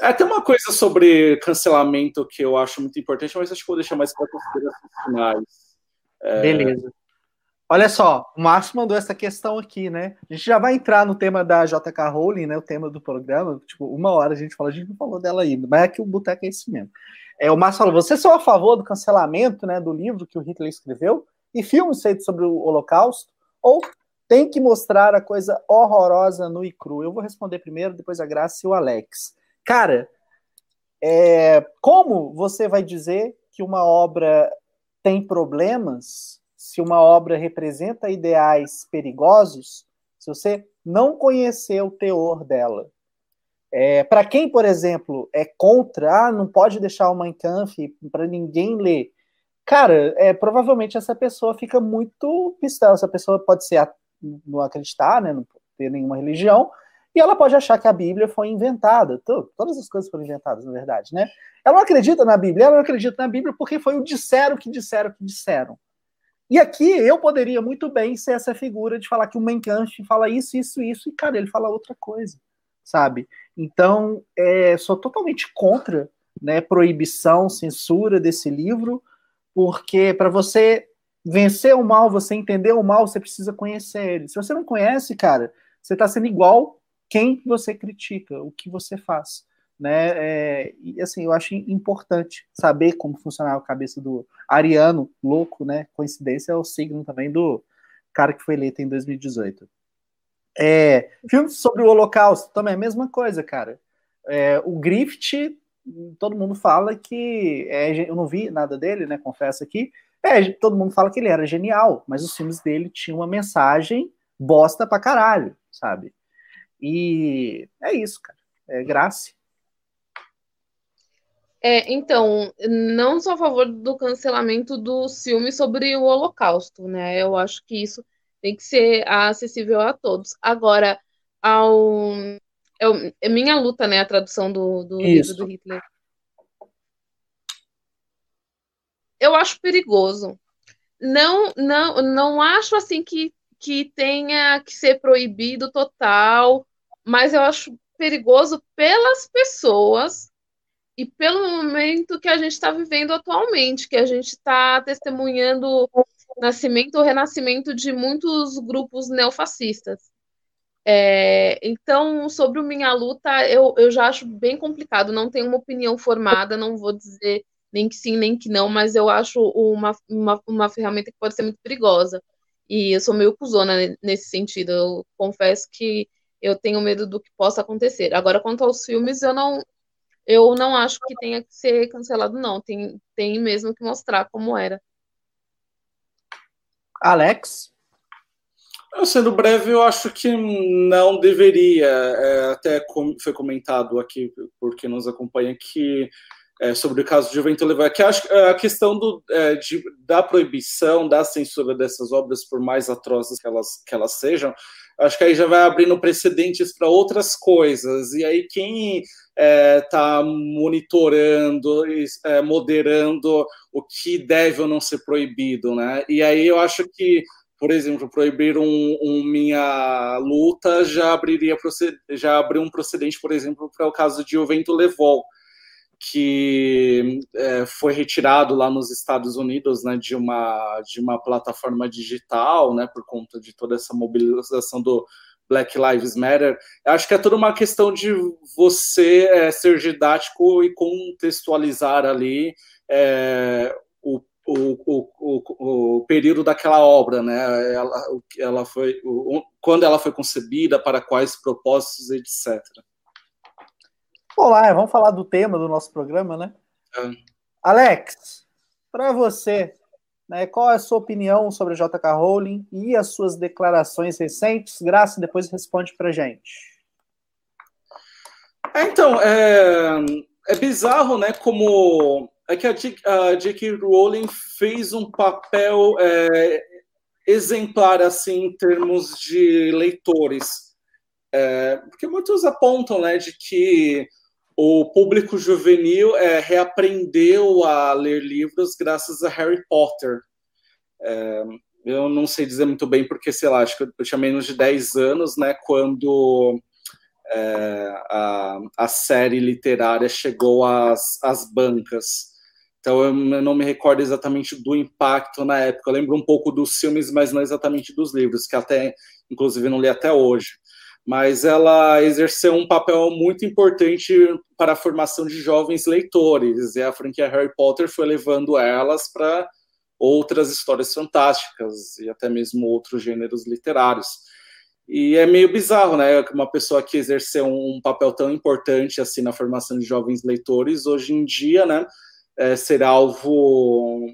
É, tem uma coisa sobre cancelamento que eu acho muito importante, mas acho que vou deixar mais para considerações finais. É... Beleza. Olha só, o Márcio mandou essa questão aqui, né? A gente já vai entrar no tema da JK Rowling, né? O tema do programa. Tipo, uma hora a gente fala, a gente não falou dela ainda, mas é que o Boteco é isso mesmo. É, o Márcio falou: você são a favor do cancelamento né, do livro que o Hitler escreveu e filmes feitos sobre o Holocausto? Ou tem que mostrar a coisa horrorosa no e cru? Eu vou responder primeiro, depois a Graça e o Alex. Cara, é, como você vai dizer que uma obra tem problemas se uma obra representa ideais perigosos, se você não conhecer o teor dela. É, para quem, por exemplo, é contra, ah, não pode deixar o Mein Kampf para ninguém ler. Cara, é, provavelmente essa pessoa fica muito pistola. Essa pessoa pode ser não acreditar, né, não ter nenhuma religião, e ela pode achar que a Bíblia foi inventada. Todas as coisas foram inventadas, na verdade, né? Ela não acredita na Bíblia, ela não acredita na Bíblia porque foi o disseram que disseram que disseram. E aqui eu poderia muito bem ser essa figura de falar que o Menkanch fala isso, isso, isso, e, cara, ele fala outra coisa, sabe? Então, é, sou totalmente contra né, proibição, censura desse livro, porque para você vencer o mal, você entender o mal, você precisa conhecer ele. Se você não conhece, cara, você está sendo igual quem você critica, o que você faz né? É, e assim, eu acho importante saber como funcionava a cabeça do Ariano, louco, né? Coincidência é o signo também do cara que foi eleito em 2018. É, filmes sobre o Holocausto também é a mesma coisa, cara. É, o Griffith, todo mundo fala que é, eu não vi nada dele, né? Confesso aqui. É, todo mundo fala que ele era genial, mas os filmes dele tinham uma mensagem bosta pra caralho, sabe? E é isso, cara. É graça. É, então, não sou a favor do cancelamento do filme sobre o Holocausto, né? Eu acho que isso tem que ser acessível a todos. Agora, ao, é, é minha luta, né? A tradução do, do livro do Hitler. Eu acho perigoso. Não, não, não acho assim que, que tenha que ser proibido total, mas eu acho perigoso pelas pessoas e pelo momento que a gente está vivendo atualmente, que a gente está testemunhando o nascimento ou renascimento de muitos grupos neofascistas. É, então, sobre Minha Luta, eu, eu já acho bem complicado, não tenho uma opinião formada, não vou dizer nem que sim, nem que não, mas eu acho uma, uma, uma ferramenta que pode ser muito perigosa. E eu sou meio cuzona nesse sentido. Eu confesso que eu tenho medo do que possa acontecer. Agora, quanto aos filmes, eu não, eu não acho que tenha que ser cancelado, não. Tem, tem mesmo que mostrar como era. Alex? Sendo breve, eu acho que não deveria. É, até foi comentado aqui por quem nos acompanha que é, sobre o caso de Juventude Levar, que acho a questão do, é, de, da proibição, da censura dessas obras, por mais atrozes que elas, que elas sejam, acho que aí já vai abrindo precedentes para outras coisas. E aí quem está é, tá monitorando, é, moderando o que deve ou não ser proibido, né? E aí eu acho que por exemplo, proibir um, um, minha luta já abriria já abriu um procedente, por exemplo, para o caso de O Vento Levou, que é, foi retirado lá nos Estados Unidos né, de, uma, de uma plataforma digital, né, por conta de toda essa mobilização do Black Lives Matter. Acho que é toda uma questão de você é, ser didático e contextualizar ali é, o, o, o, o, período daquela obra, né? Ela, ela foi, quando ela foi concebida, para quais propósitos, etc. Olá, vamos falar do tema do nosso programa, né? É. Alex, para você, né, qual é a sua opinião sobre JK Rowling e as suas declarações recentes? Graça, depois responde para gente. É, então, é, é bizarro, né, como é que a J.K. Rowling fez um papel é, exemplar, assim, em termos de leitores. É, porque muitos apontam, né, de que o público juvenil é, reaprendeu a ler livros graças a Harry Potter. É, eu não sei dizer muito bem, porque, sei lá, acho que eu tinha menos de 10 anos, né, quando é, a, a série literária chegou às, às bancas. Então eu não me recordo exatamente do impacto na época. Eu lembro um pouco dos filmes, mas não exatamente dos livros, que até, inclusive, não li até hoje mas ela exerceu um papel muito importante para a formação de jovens leitores, e a franquia Harry Potter foi levando elas para outras histórias fantásticas e até mesmo outros gêneros literários. E é meio bizarro, né? Uma pessoa que exerceu um papel tão importante assim na formação de jovens leitores, hoje em dia, né, é, ser alvo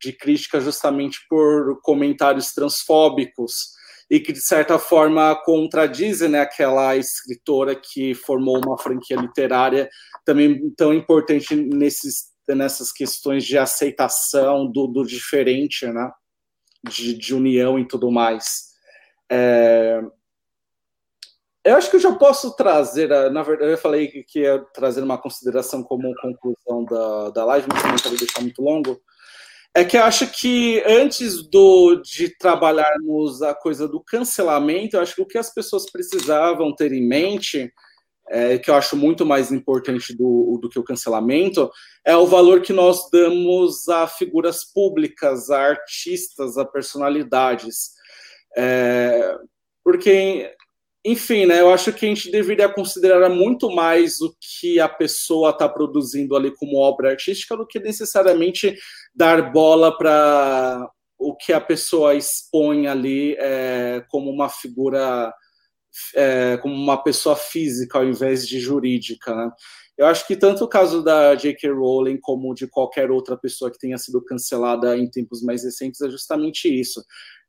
de crítica justamente por comentários transfóbicos e que de certa forma contradizem né, aquela escritora que formou uma franquia literária também tão importante nesses, nessas questões de aceitação do, do diferente, né, de, de, união e tudo mais. É, eu acho que eu já posso trazer, na verdade, eu falei que ia trazer uma consideração como conclusão da, da live, mas não quero deixar muito longo. É que eu acho que antes do, de trabalharmos a coisa do cancelamento, eu acho que o que as pessoas precisavam ter em mente, é, que eu acho muito mais importante do, do que o cancelamento, é o valor que nós damos a figuras públicas, a artistas, a personalidades. É, porque enfim, né, eu acho que a gente deveria considerar muito mais o que a pessoa está produzindo ali como obra artística do que necessariamente dar bola para o que a pessoa expõe ali é, como uma figura, é, como uma pessoa física ao invés de jurídica. Né? Eu acho que tanto o caso da J.K. Rowling como de qualquer outra pessoa que tenha sido cancelada em tempos mais recentes é justamente isso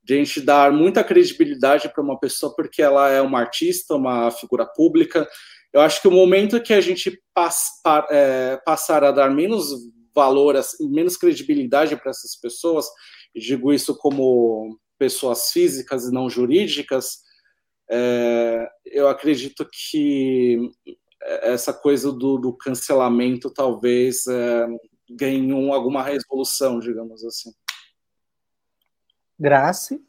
de a gente dar muita credibilidade para uma pessoa porque ela é uma artista, uma figura pública. Eu acho que o momento que a gente pass, é, passar a dar menos valor, menos credibilidade para essas pessoas, e digo isso como pessoas físicas e não jurídicas, é, eu acredito que essa coisa do, do cancelamento talvez é, ganhe um, alguma resolução, digamos assim. Grace.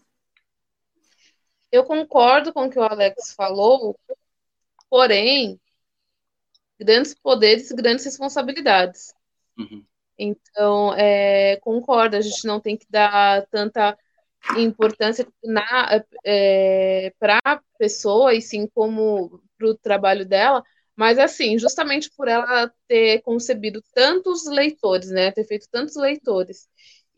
Eu concordo com o que o Alex falou, porém, grandes poderes e grandes responsabilidades. Uhum. Então, é, concordo, a gente não tem que dar tanta importância é, para a pessoa e sim como para o trabalho dela, mas assim, justamente por ela ter concebido tantos leitores, né, ter feito tantos leitores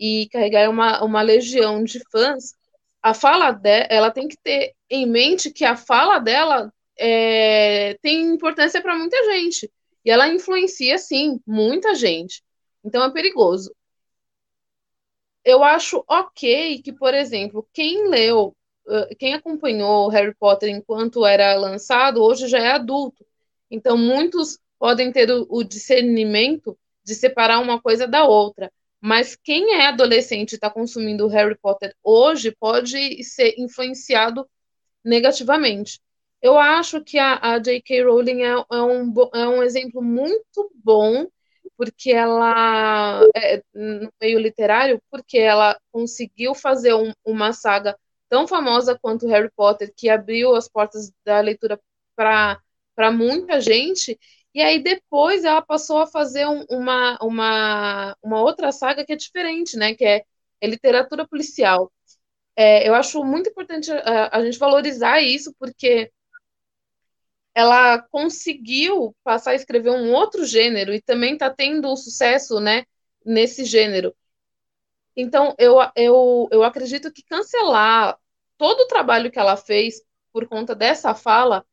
e carregar uma, uma legião de fãs, a fala dela, ela tem que ter em mente que a fala dela é, tem importância para muita gente. E ela influencia, sim, muita gente. Então é perigoso. Eu acho ok que, por exemplo, quem leu, quem acompanhou Harry Potter enquanto era lançado, hoje já é adulto. Então muitos podem ter o, o discernimento de separar uma coisa da outra. Mas quem é adolescente e está consumindo Harry Potter hoje pode ser influenciado negativamente. Eu acho que a, a J.K. Rowling é, é, um, é um exemplo muito bom, porque ela, é, no meio literário, porque ela conseguiu fazer um, uma saga tão famosa quanto Harry Potter, que abriu as portas da leitura para muita gente, e aí depois ela passou a fazer um, uma, uma, uma outra saga que é diferente, né? Que é, é literatura policial. É, eu acho muito importante a, a, gente valorizar isso, porque ela conseguiu passar a escrever um outro gênero e também está tendo sucesso, né? Nesse gênero. Então, eu, eu, eu acredito que cancelar todo o trabalho que ela fez por conta dessa fala,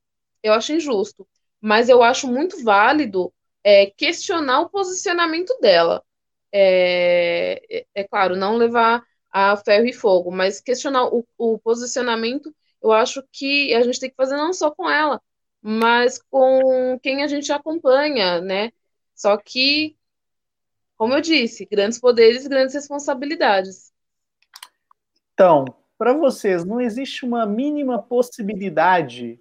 eu acho injusto mas eu acho muito válido é, questionar o posicionamento dela. É, é, é, claro, não levar a ferro e fogo, mas questionar o, o posicionamento, eu acho que a gente tem que fazer não só com ela, mas com quem a gente acompanha, né? Só que, como eu disse, grandes poderes, grandes responsabilidades. Então, para vocês, não existe uma mínima possibilidade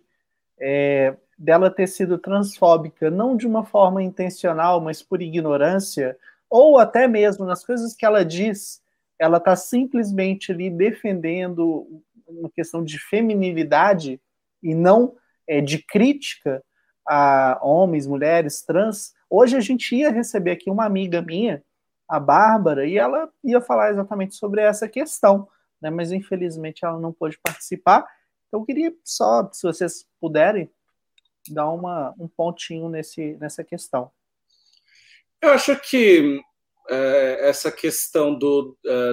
é, dela ter sido transfóbica, não de uma forma intencional, mas por ignorância, ou até mesmo nas coisas que ela diz, ela está simplesmente ali defendendo uma questão de feminilidade e não é, de crítica a homens, mulheres, trans. Hoje a gente ia receber aqui uma amiga minha, a Bárbara, e ela ia falar exatamente sobre essa questão, né? mas infelizmente ela não pôde participar. Então eu queria só, se vocês puderem, dar uma, um pontinho nesse, nessa questão. Eu acho que é, essa questão do, é,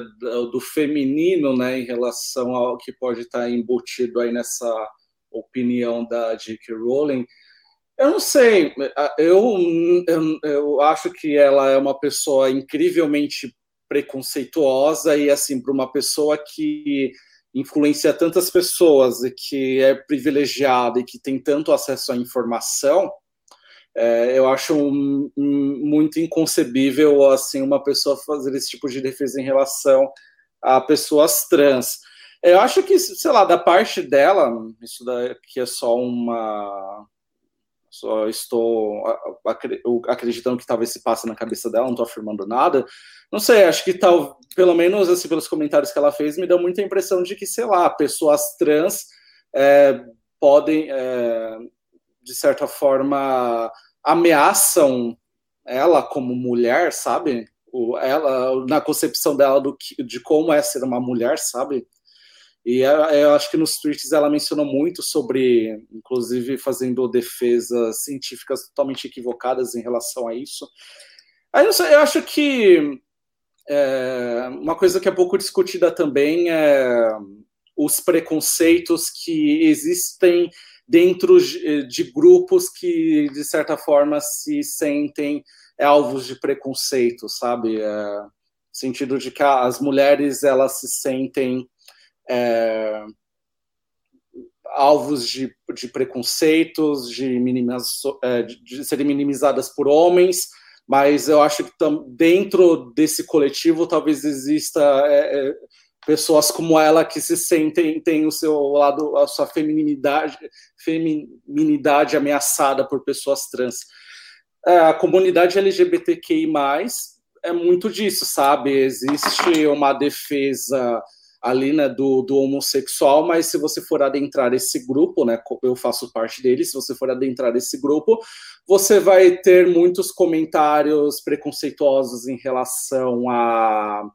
do feminino, né, em relação ao que pode estar embutido aí nessa opinião da J.K. Rowling, eu não sei, eu, eu, eu acho que ela é uma pessoa incrivelmente preconceituosa e assim para uma pessoa que influencia tantas pessoas e que é privilegiada e que tem tanto acesso à informação, é, eu acho um, um, muito inconcebível assim uma pessoa fazer esse tipo de defesa em relação a pessoas trans. Eu acho que, sei lá, da parte dela, isso daqui é só uma só estou acreditando que talvez se passe na cabeça dela, não estou afirmando nada. Não sei, acho que tal, pelo menos assim pelos comentários que ela fez, me deu muita impressão de que, sei lá, pessoas trans é, podem, é, de certa forma, ameaçam ela como mulher, sabe? Ela na concepção dela do que, de como é ser uma mulher, sabe? E eu acho que nos tweets ela mencionou muito sobre, inclusive, fazendo defesas científicas totalmente equivocadas em relação a isso. Aí eu acho que é, uma coisa que é pouco discutida também é os preconceitos que existem dentro de grupos que, de certa forma, se sentem alvos de preconceito, sabe? É, sentido de que as mulheres elas se sentem é, alvos de, de, preconceitos, de, é, de, serem minimizadas por homens, mas eu acho que dentro desse coletivo talvez exista é, é, pessoas como ela que se sentem tem o seu lado a sua feminilidade feminilidade ameaçada por pessoas trans é, a comunidade LGBTQI+, é muito disso, sabe? Existe uma defesa ali, né, do, do homossexual, mas se você for adentrar esse grupo, né, eu faço parte dele, se você for adentrar esse grupo, você vai ter muitos comentários preconceituosos em relação a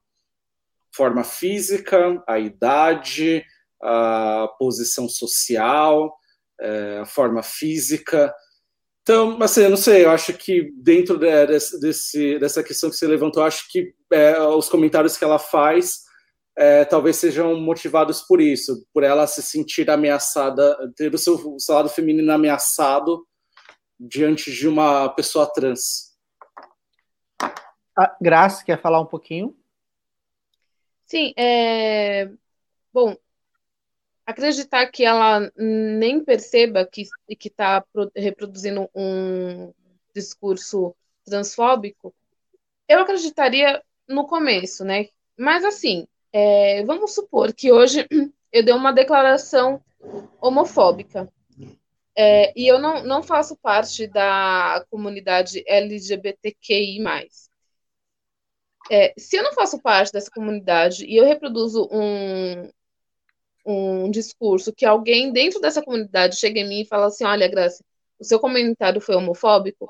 forma física, a idade, a posição social, é, a forma física. Então, assim, eu não sei, eu acho que dentro de, desse, dessa questão que você levantou, acho que é, os comentários que ela faz é, talvez sejam motivados por isso, por ela se sentir ameaçada, ter o seu, o seu lado feminino ameaçado diante de uma pessoa trans. A Graça, quer falar um pouquinho? Sim, é... bom, acreditar que ela nem perceba que está reproduzindo um discurso transfóbico, eu acreditaria no começo, né? Mas assim, é, vamos supor que hoje <clears throat> eu dei uma declaração homofóbica é, e eu não, não faço parte da comunidade LGBTQI. É, se eu não faço parte dessa comunidade e eu reproduzo um, um discurso que alguém dentro dessa comunidade chega em mim e fala assim: olha, Graça, o seu comentário foi homofóbico,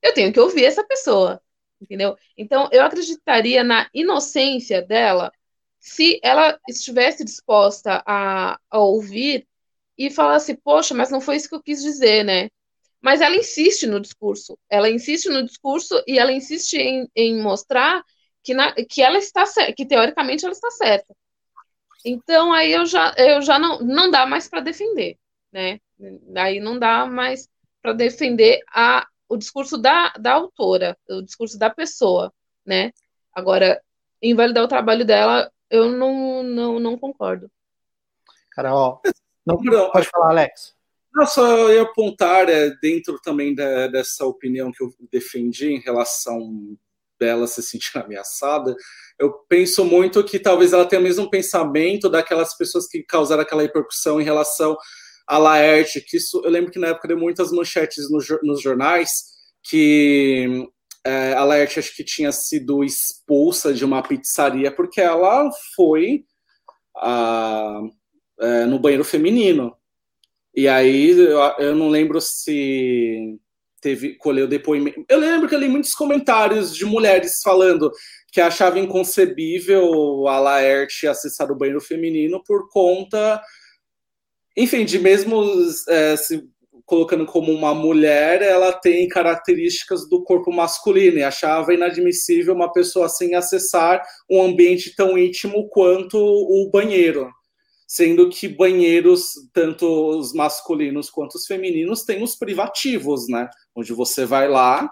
eu tenho que ouvir essa pessoa, entendeu? Então, eu acreditaria na inocência dela se ela estivesse disposta a, a ouvir e falasse: poxa, mas não foi isso que eu quis dizer, né? Mas ela insiste no discurso, ela insiste no discurso e ela insiste em, em mostrar que, na, que ela está que teoricamente ela está certa. Então aí eu já, eu já não, não dá mais para defender, né? Aí não dá mais para defender a, o discurso da, da autora, o discurso da pessoa, né? Agora, invalidar o trabalho dela, eu não, não, não concordo. Cara, ó, não, pode falar, Alex. Não, só eu ia apontar é, dentro também da, dessa opinião que eu defendi em relação dela se sentir <laughs> ameaçada, eu penso muito que talvez ela tenha o mesmo pensamento daquelas pessoas que causaram aquela repercussão em relação a Laerte, que isso, eu lembro que na época deu muitas manchetes no, nos jornais que é, a Laerte acho que tinha sido expulsa de uma pizzaria porque ela foi a, é, no banheiro feminino. E aí eu, eu não lembro se teve colheu depoimento. Eu lembro que eu li muitos comentários de mulheres falando que achavam inconcebível a Laerte acessar o banheiro feminino por conta, enfim, de mesmo é, se colocando como uma mulher, ela tem características do corpo masculino e achava inadmissível uma pessoa assim acessar um ambiente tão íntimo quanto o banheiro sendo que banheiros, tanto os masculinos quanto os femininos, têm os privativos, né? Onde você vai lá,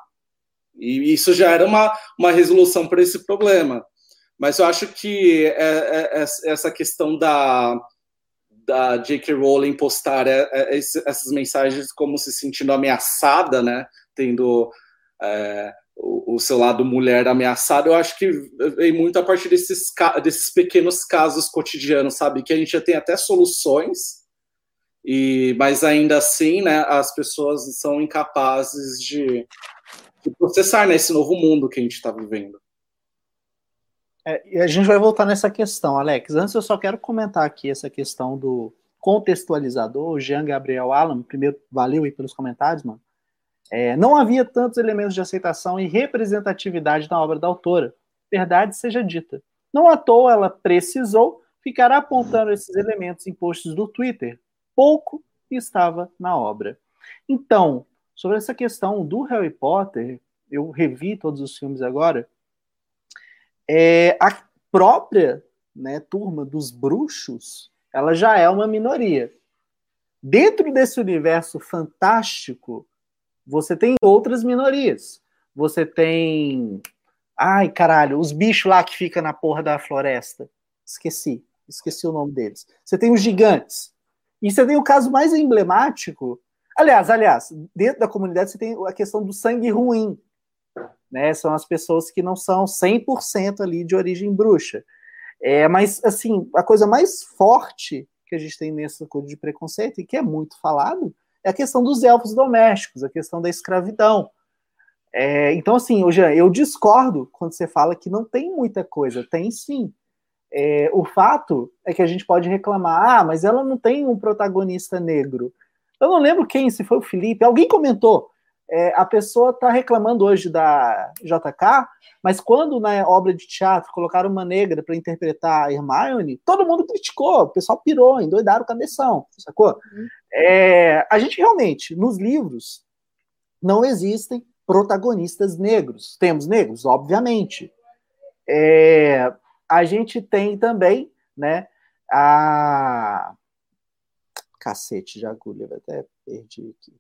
e isso já era uma, uma resolução para esse problema. Mas eu acho que é, é, é essa questão da, da J.K. Rowling postar é, é, essas mensagens como se sentindo ameaçada, né? Tendo é, o, seu lado mulher ameaçado, eu acho que vem muito a partir desses, desses pequenos casos cotidianos, sabe? Que a gente já tem até soluções, e mas ainda assim, né, as pessoas são incapazes de, de processar nesse né, novo mundo que a gente está vivendo. É, a gente vai voltar nessa questão, Alex. Antes eu só quero comentar aqui essa questão do contextualizador, Jean Gabriel Alan. Primeiro, valeu aí pelos comentários, mano. É, não havia tantos elementos de aceitação e representatividade na obra da autora. Verdade seja dita. Não à toa ela precisou ficar apontando esses elementos em posts do Twitter. Pouco estava na obra. Então, sobre essa questão do Harry Potter, eu revi todos os filmes agora. É, a própria né, turma dos bruxos, ela já é uma minoria. Dentro desse universo fantástico você tem outras minorias. Você tem. Ai, caralho, os bichos lá que ficam na porra da floresta. Esqueci. Esqueci o nome deles. Você tem os gigantes. E você tem o caso mais emblemático. Aliás, aliás, dentro da comunidade você tem a questão do sangue ruim. Né? São as pessoas que não são 100% ali de origem bruxa. É, mas, assim, a coisa mais forte que a gente tem nessa coisa de preconceito, e que é muito falado, é a questão dos elfos domésticos, a questão da escravidão. É, então, assim, hoje eu discordo quando você fala que não tem muita coisa. Tem sim. É, o fato é que a gente pode reclamar, ah, mas ela não tem um protagonista negro. Eu não lembro quem, se foi o Felipe, alguém comentou. É, a pessoa está reclamando hoje da JK, mas quando na obra de teatro colocaram uma negra para interpretar a Hermione, todo mundo criticou, o pessoal pirou, endoidaram o cabeção, sacou? Uhum. É, a gente realmente, nos livros, não existem protagonistas negros. Temos negros, obviamente. É, a gente tem também, né, a... Cacete de agulha, até perdi aqui.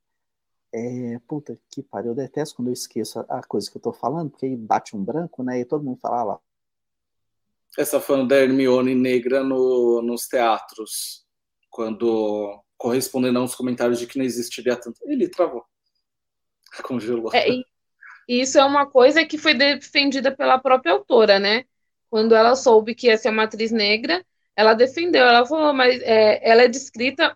É, puta que pariu, eu detesto quando eu esqueço a, a, coisa que eu tô falando, porque aí bate um branco, né? E todo mundo fala ah, lá. Essa falando da Hermione negra no, nos teatros, quando correspondendo a uns comentários de que não existiria tanto. Ele travou. <laughs> Congelou. É, e isso é uma coisa que foi defendida pela própria autora, né? Quando ela soube que ia ser uma atriz negra, ela defendeu. Ela falou, mas é, ela é descrita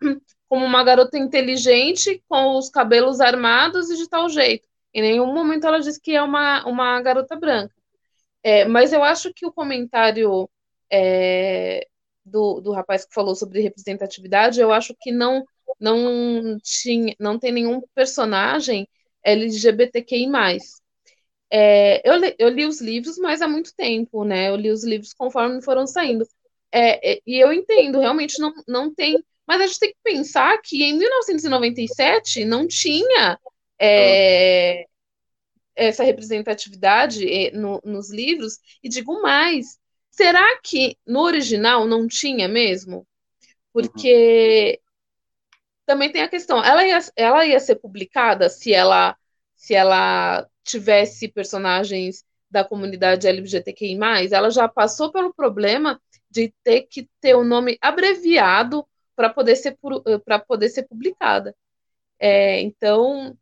como uma garota inteligente, com os cabelos armados e de tal jeito. Em nenhum momento ela disse que é uma, uma garota branca. É, mas eu acho que o comentário é, do, do rapaz que falou sobre representatividade, eu acho que não não tinha, não tem nenhum personagem LGBTQI+. É, eu, li, eu li os livros, mas há muito tempo, né? Eu li os livros conforme foram saindo. É, é, e eu entendo, realmente não, não tem mas a gente tem que pensar que em 1997 não tinha é, essa representatividade é, no, nos livros. E digo mais: será que no original não tinha mesmo? Porque uhum. também tem a questão: ela ia, ela ia ser publicada se ela, se ela tivesse personagens da comunidade LGBTQI. Ela já passou pelo problema de ter que ter o nome abreviado para poder ser para poder ser publicada. É, então,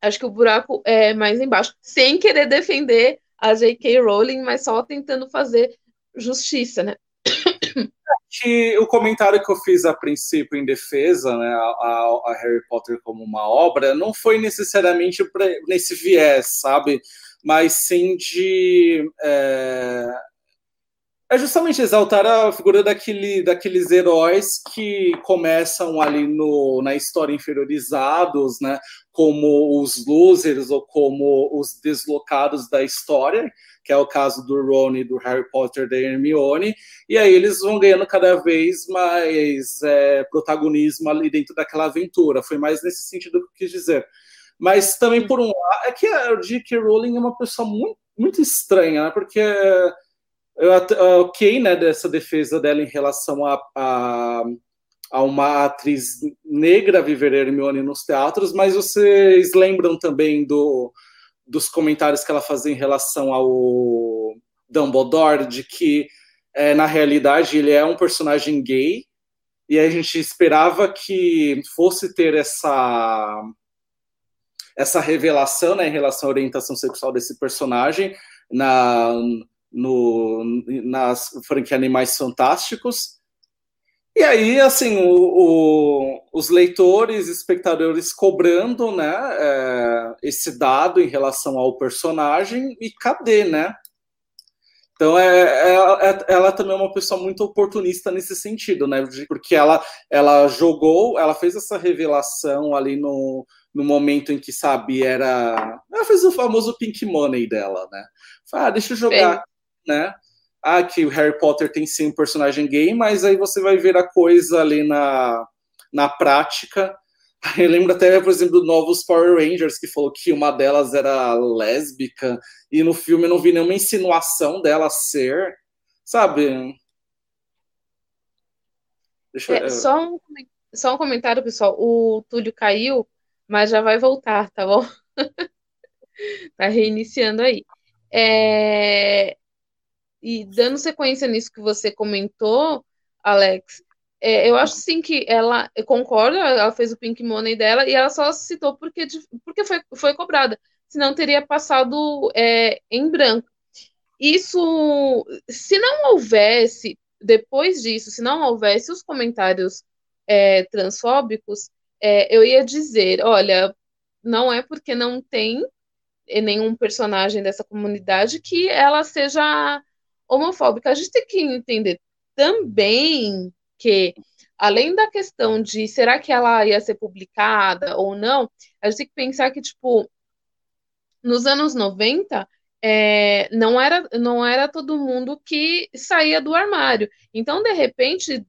acho que o buraco é mais embaixo, sem querer defender a J.K. Rowling, mas só tentando fazer justiça, né? Que o comentário que eu fiz a princípio em defesa, né, a, a Harry Potter como uma obra, não foi necessariamente pra, nesse viés, sabe? Mas sim de é é justamente exaltar a figura daquele, daqueles heróis que começam ali no, na história inferiorizados, né, como os losers ou como os deslocados da história, que é o caso do Ron e do Harry Potter da Hermione, e aí eles vão ganhando cada vez mais é, protagonismo ali dentro daquela aventura. Foi mais nesse sentido que eu quis dizer. Mas também, por um lado, é que a J.K. Rowling é uma pessoa muito, muito estranha, né, porque eu, ok, né, dessa defesa dela em relação a, a, a, uma atriz negra viver Hermione nos teatros, mas vocês lembram também do, dos comentários que ela fazia em relação ao Dumbledore, de que é, na realidade ele é um personagem gay, e a gente esperava que fosse ter essa essa revelação né, em relação à orientação sexual desse personagem na no, nas franquia Animais Fantásticos. E aí, assim, o, o, os leitores, espectadores cobrando, né, é, esse dado em relação ao personagem e cadê, né? Então, é, é, é, ela também é uma pessoa muito oportunista nesse sentido, né? Porque ela, ela jogou, ela fez essa revelação ali no, no momento em que, sabe, era. Ela fez o famoso pink money dela, né? Fala, ah, deixa eu jogar né? Ah, que o Harry Potter tem sim um personagem gay, mas aí você vai ver a coisa ali na, na prática. <laughs> Eu lembro até, por exemplo, do novos Power Rangers, que falou que uma delas era lésbica, e no filme eu não vi nenhuma insinuação dela ser, sabe? Deixa é, eu... só, um, só um comentário, pessoal. O Túlio caiu, mas já vai voltar, tá bom? <laughs> tá reiniciando aí. É, e dando sequência nisso que você comentou, Alex, é, eu acho sim que ela, eu concordo, ela fez o Pink Money dela e ela só citou porque, porque foi, foi cobrada, senão teria passado é, em branco. Isso, se não houvesse, depois disso, se não houvesse os comentários é, transfóbicos, é, eu ia dizer, olha, não é porque não tem nenhum personagem dessa comunidade que ela seja homofóbica. A gente tem que entender também que, além da questão de será que ela ia ser publicada ou não, a gente tem que pensar que, tipo, nos anos 90, é, não, era, não era todo mundo que saía do armário. Então, de repente,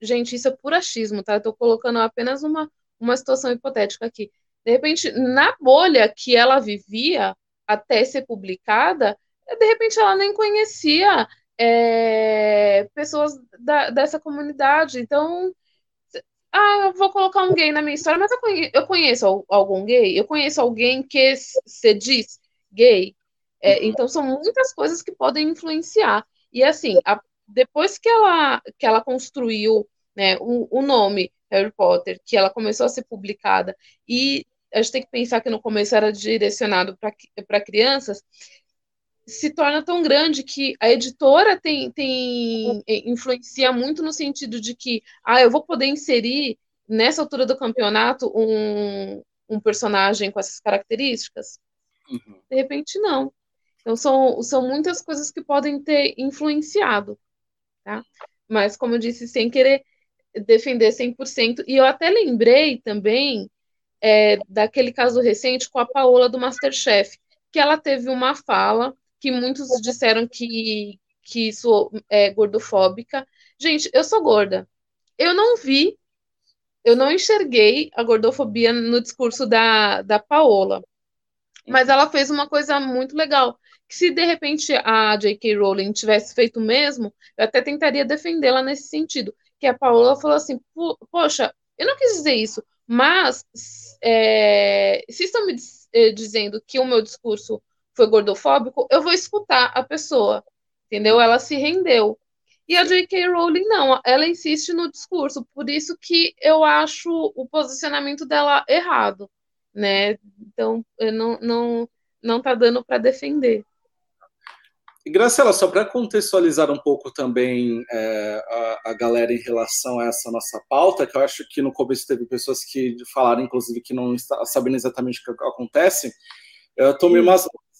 gente, isso é puro achismo, tá? Estou colocando apenas uma, uma situação hipotética aqui. De repente, na bolha que ela vivia até ser publicada, de repente ela nem conhecia é, pessoas da, dessa comunidade. Então, ah, eu vou colocar um gay na minha história, mas eu conheço, eu conheço algum gay? Eu conheço alguém que se diz gay? É, uhum. então, são muitas coisas que podem influenciar. E, assim, a, depois que ela, que ela construiu né, o, o nome Harry Potter, que ela começou a ser publicada, e a gente tem que pensar que no começo era direcionado para crianças, se torna tão grande que a editora tem, tem influencia muito no sentido de que ah, eu vou poder inserir nessa altura do campeonato um, um personagem com essas características? Uhum. De repente, não. Então, são, são muitas coisas que podem ter influenciado, tá? Mas, como eu disse, sem querer defender 100%. E eu até lembrei também é, daquele caso recente com a Paola do Masterchef, que ela teve uma fala que muitos disseram que, que sou é, gordofóbica. Gente, eu sou gorda. Eu não vi, eu não enxerguei a gordofobia no discurso da, da Paola. Mas ela fez uma coisa muito legal. Que se de repente a J.K. Rowling tivesse feito o mesmo, eu até tentaria defendê-la nesse sentido. Que a Paola falou assim: Poxa, eu não quis dizer isso, mas é, se estão me eh, dizendo que o meu discurso foi gordofóbico, eu vou escutar a pessoa, entendeu? Ela se rendeu. E a J.K. Rowling não, ela insiste no discurso, por isso que eu acho o posicionamento dela errado, né? Então, não não não tá dando para defender. E Graciela, só para contextualizar um pouco também é, a, a, galera em relação a essa nossa pauta, que eu acho que no começo teve pessoas que falaram, inclusive, que não está sabendo exatamente o que acontece. Eu tomei hum.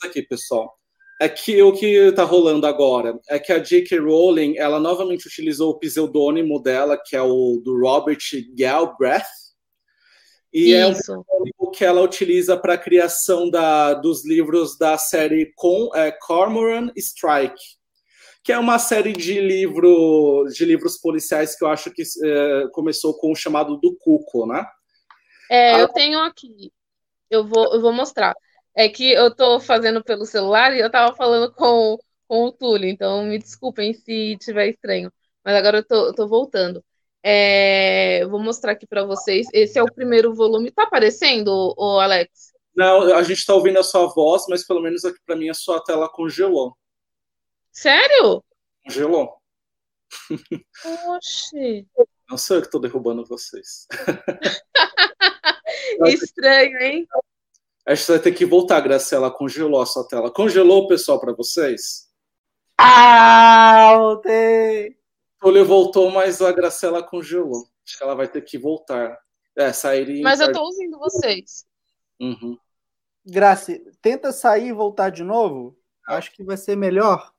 Aqui, pessoal. É que o que está rolando agora é que a J.K. Rowling, ela novamente utilizou o pseudônimo dela, que é o do Robert Galbraith, e Isso. é um pseudônimo que ela utiliza para a criação da, dos livros da série Com, é, Cormoran Strike, que é uma série de, livro, de livros policiais que eu acho que é, começou com o chamado do Cuco, né? É, eu tenho aqui. Eu vou, eu vou mostrar. É que eu tô fazendo pelo celular e eu tava falando com, com o Túlio, então me desculpem se tiver estranho. Mas agora eu tô, eu tô voltando. É, vou mostrar aqui para vocês. Esse é o primeiro volume. Tá aparecendo, o Alex? Não, a gente está ouvindo a sua voz, mas pelo menos aqui para mim a sua tela congelou. Sério? Congelou. Oxi. Não sei eu que estou derrubando vocês. <laughs> <laughs> Estranho, hein? Acho que você vai ter que voltar, Graciela. Congelou a sua tela. Congelou, pessoal, para vocês? Ah, voltei! Túlio voltou, mas a Graciela congelou. Acho que ela vai ter que voltar. É, sair e. Mas eu tô ouvindo vocês. Uhum. Graci, tenta sair e voltar de novo. Acho que vai ser melhor.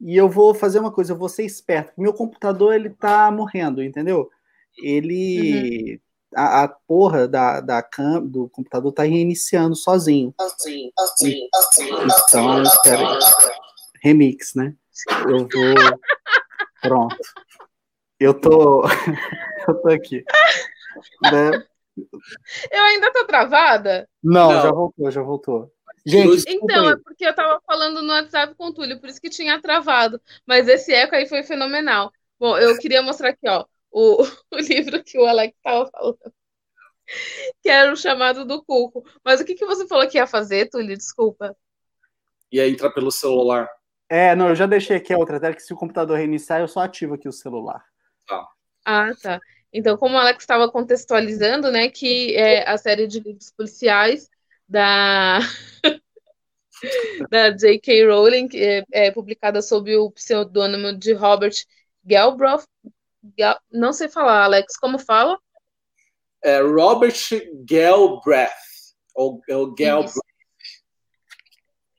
E eu vou fazer uma coisa, eu vou ser esperto. Meu computador, ele tá morrendo, entendeu? Ele uhum a, a porra da, da cam, do computador tá reiniciando sozinho. Assim, assim, assim, então, espera remix, né? Eu vou. <laughs> Pronto. Eu tô. <laughs> eu tô aqui. Né? Eu ainda tô travada? Não, Não, já voltou, já voltou. Gente, então, é porque eu tava falando no WhatsApp com o Túlio, por isso que tinha travado. Mas esse eco aí foi fenomenal. Bom, eu queria mostrar aqui, ó o, <laughs> o livro que o Alex estava falando. Que era o chamado do Cuco. Mas o que, que você falou que ia fazer, Túlio? Desculpa. Ia entrar pelo celular. É, não, eu já deixei aqui a outra tela que se o computador reiniciar, eu só ativo aqui o celular. Tá. Ah, tá. Então, como o Alex estava contextualizando, né, que é a série de livros policiais da <laughs> da J.K. Rowling, que é, é publicada sob o pseudônimo de Robert Galbraith, não sei falar, Alex, como fala? É Robert Galbraith. Ou, ou Galbraith.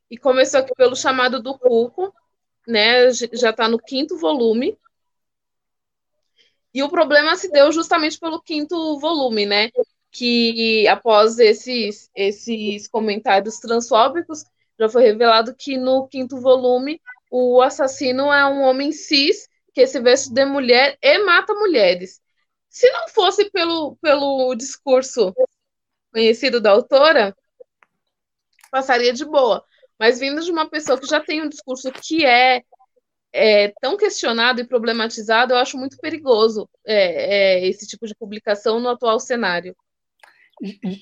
E começou aqui pelo chamado do Cuco, né? Já está no quinto volume. E o problema se deu justamente pelo quinto volume, né? que após esses, esses comentários transfóbicos, já foi revelado que no quinto volume o assassino é um homem cis que se veste de mulher e mata mulheres. Se não fosse pelo, pelo discurso conhecido da autora, passaria de boa. Mas vindo de uma pessoa que já tem um discurso que é, é tão questionado e problematizado, eu acho muito perigoso é, é, esse tipo de publicação no atual cenário.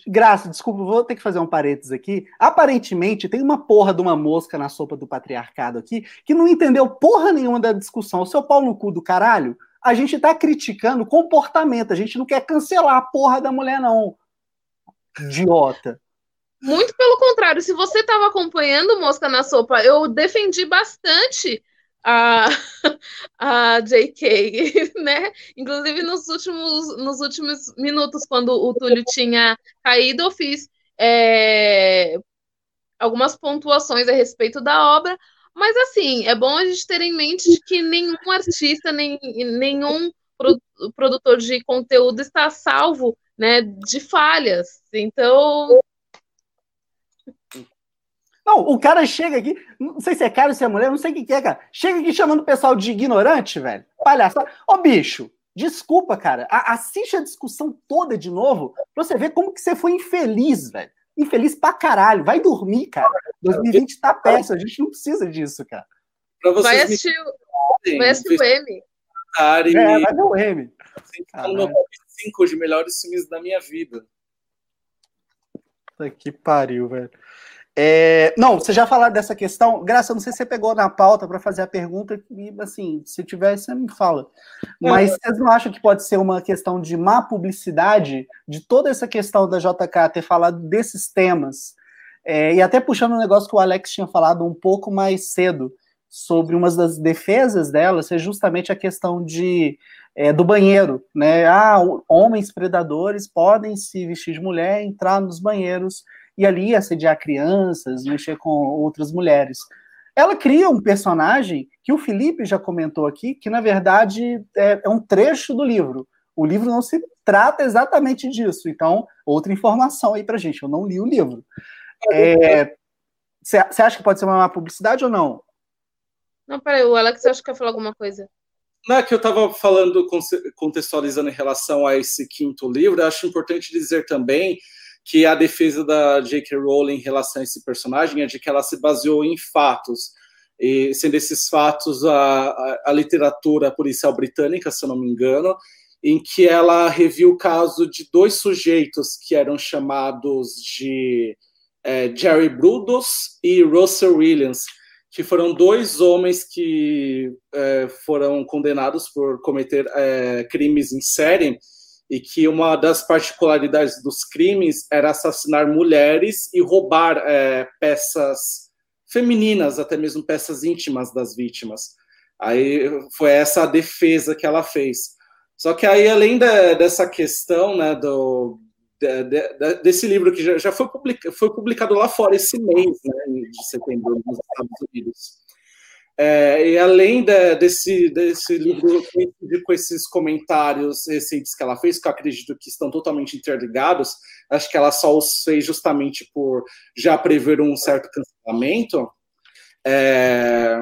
Graça, desculpa, vou ter que fazer um parênteses aqui. Aparentemente, tem uma porra de uma mosca na sopa do patriarcado aqui que não entendeu porra nenhuma da discussão. O seu pau no cu do caralho, a gente tá criticando comportamento, a gente não quer cancelar a porra da mulher, não. Idiota. Muito pelo contrário, se você estava acompanhando Mosca na Sopa, eu defendi bastante a, <laughs> a JK, <laughs> né? Inclusive nos últimos, nos últimos minutos, quando o Túlio tinha caído, eu fiz é, algumas pontuações a respeito da obra, mas assim, é bom a gente ter em mente que nenhum artista, nem, nenhum produtor de conteúdo está salvo né, de falhas. Então, não, o cara chega aqui, não sei se é cara ou se é mulher, não sei o que, é, cara. Chega aqui chamando o pessoal de ignorante, velho. Palhaçada. Ô, bicho, desculpa, cara. A, assiste a discussão toda de novo pra você ver como que você foi infeliz, velho. Infeliz pra caralho. Vai dormir, cara. 2020 tá péssimo, a gente não precisa disso, cara. vai assistir, me... vai assistir o M. É, vai ver o M. No meu top 5 de melhores filmes da minha vida. Puta que pariu, velho. É, não, você já falou dessa questão. Graça, não sei se você pegou na pauta para fazer a pergunta, e assim, se tiver, você me fala. Mas é. vocês não acham que pode ser uma questão de má publicidade de toda essa questão da JK ter falado desses temas? É, e até puxando um negócio que o Alex tinha falado um pouco mais cedo sobre uma das defesas dela ser justamente a questão de é, do banheiro, né? Ah, homens predadores podem se vestir de mulher, entrar nos banheiros e ali assediar crianças, mexer com outras mulheres. Ela cria um personagem que o Felipe já comentou aqui, que na verdade é, é um trecho do livro. O livro não se trata exatamente disso. Então, outra informação aí pra gente. Eu não li o livro. Você é, acha que pode ser uma publicidade ou não? Não, peraí, o Alex acho que quer falar alguma coisa. Não, é que eu estava falando, contextualizando em relação a esse quinto livro, acho importante dizer também que a defesa da J.K. Rowling em relação a esse personagem é de que ela se baseou em fatos, e sendo esses fatos a, a, a literatura policial britânica, se eu não me engano, em que ela reviu o caso de dois sujeitos que eram chamados de é, Jerry Brudos e Russell Williams, que foram dois homens que é, foram condenados por cometer é, crimes em série e que uma das particularidades dos crimes era assassinar mulheres e roubar é, peças femininas, até mesmo peças íntimas das vítimas. Aí foi essa a defesa que ela fez. Só que aí, além de, dessa questão, né, do, de, de, desse livro que já, já foi, publica, foi publicado lá fora esse mês, né, de setembro, nos Estados Unidos, é, e além de, desse, desse livro com esses comentários recentes que ela fez, que eu acredito que estão totalmente interligados, acho que ela só os fez justamente por já prever um certo cancelamento. É,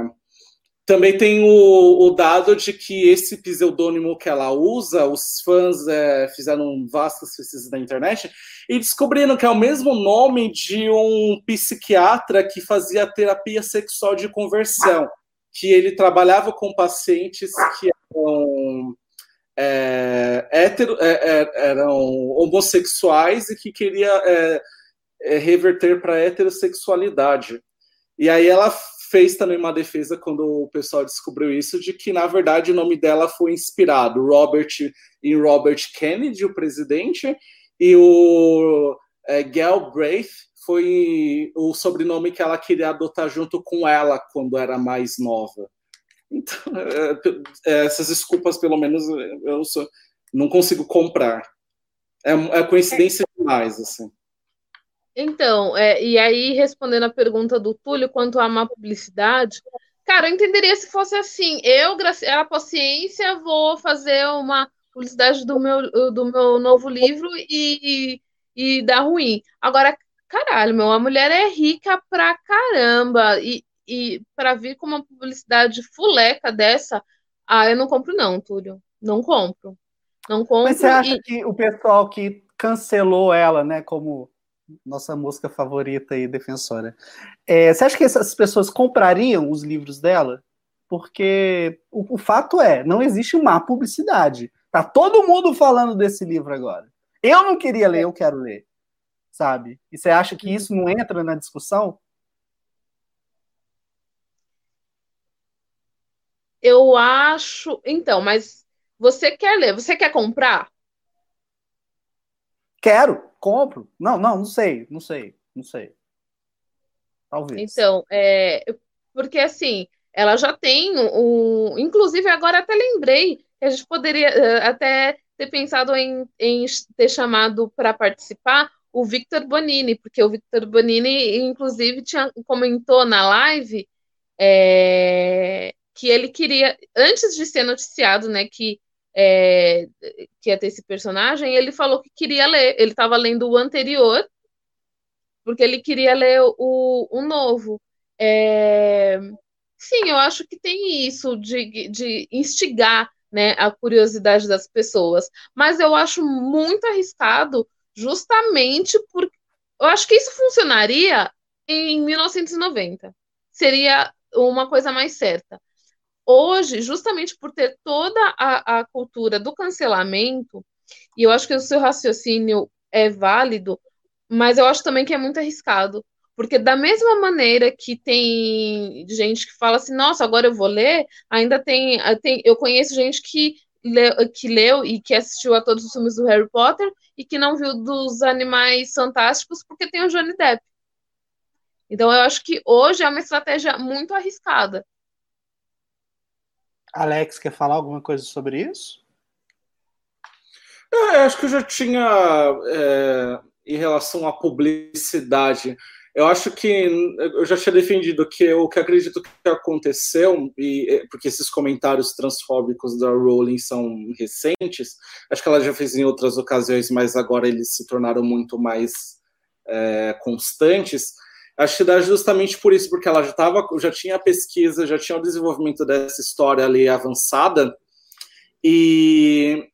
também tem o, o, dado de que esse pseudônimo que ela usa, os fãs é, fizeram vastas pesquisas na internet e descobriram que é o mesmo nome de um psiquiatra que fazia terapia sexual de conversão que ele trabalhava com pacientes que eram, é, hetero, é, é eram homossexuais e que queria é, é, reverter para heterossexualidade. E aí ela fez também uma defesa quando o pessoal descobriu isso, de que, na verdade, o nome dela foi inspirado Robert em Robert Kennedy, o presidente, e o é, Galbraith foi o sobrenome que ela queria adotar junto com ela quando era mais nova. Então, é, é, essas desculpas, pelo menos, eu sou, não consigo comprar. É, é coincidência demais, assim. Então, é, e aí, respondendo a pergunta do Túlio quanto à má publicidade, cara, eu entenderia se fosse assim. Eu, Graciela Paciência, vou fazer uma, publicidade do meu, do meu novo livro e, e, e dá ruim. Agora, caralho, meu, a mulher é rica pra caramba. E, e para vir com uma publicidade fuleca dessa, ah, eu não compro, não, Túlio. Não compro. Não compro. Mas você acha e... que o pessoal que cancelou ela, né, como nossa música favorita e defensora, é, você acha que essas pessoas comprariam os livros dela? Porque o, o fato é, não existe má publicidade. Tá todo mundo falando desse livro agora. Eu não queria ler, eu quero ler. Sabe? E você acha que isso não entra na discussão? Eu acho. Então, mas você quer ler? Você quer comprar? Quero, compro. Não, não, não sei, não sei, não sei. Talvez. Então, é, porque assim, ela já tem um. Inclusive, agora até lembrei que a gente poderia eh, até ter pensado em, em ter chamado para participar o Victor Bonini, porque o Victor Bonini, inclusive, tinha, comentou na live é, que ele queria, antes de ser noticiado, né, que, é, que ia ter esse personagem, ele falou que queria ler. Ele estava lendo o anterior, porque ele queria ler o, o novo. É, sim, eu acho que tem isso de, de instigar né, a curiosidade das pessoas. Mas eu acho muito arriscado, justamente porque eu acho que isso funcionaria em 1990. Seria uma coisa mais certa hoje, justamente por ter toda a, a cultura do cancelamento, e eu acho que o seu raciocínio é válido, mas eu acho também que é muito arriscado. Porque da mesma maneira que tem gente que fala assim, nossa, agora eu vou ler, ainda tem, tem eu conheço gente que, que leu e que assistiu a todos os filmes do Harry Potter e que não viu dos Animais Fantásticos porque tem o Johnny Depp. Então eu acho que hoje é uma estratégia muito arriscada. Alex, quer falar alguma coisa sobre isso? É, acho que eu já tinha, é, em relação à publicidade, eu acho que eu já tinha defendido que o que acredito que aconteceu, e, porque esses comentários transfóbicos da Rowling são recentes, acho que ela já fez em outras ocasiões, mas agora eles se tornaram muito mais é, constantes. Acho que dá justamente por isso, porque ela já tava, já tinha a pesquisa, já tinha o desenvolvimento dessa história ali avançada, e,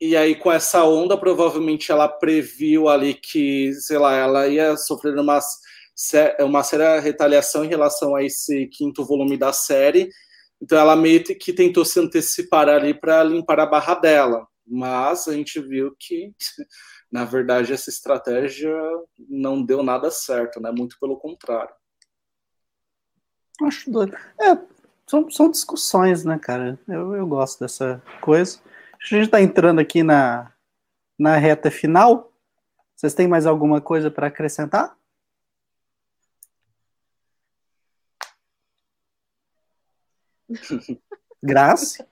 e aí com essa onda, provavelmente ela previu ali que, sei lá, ela ia sofrer uma, uma séria retaliação em relação a esse quinto volume da série, então ela meio que tentou se antecipar ali para limpar a barra dela, mas a gente viu que <laughs> na verdade, essa estratégia não deu nada certo, né? Muito pelo contrário. Acho doido. É, são, são discussões, né, cara? Eu, eu gosto dessa coisa. A gente está entrando aqui na, na reta final. Vocês têm mais alguma coisa para acrescentar? Graça?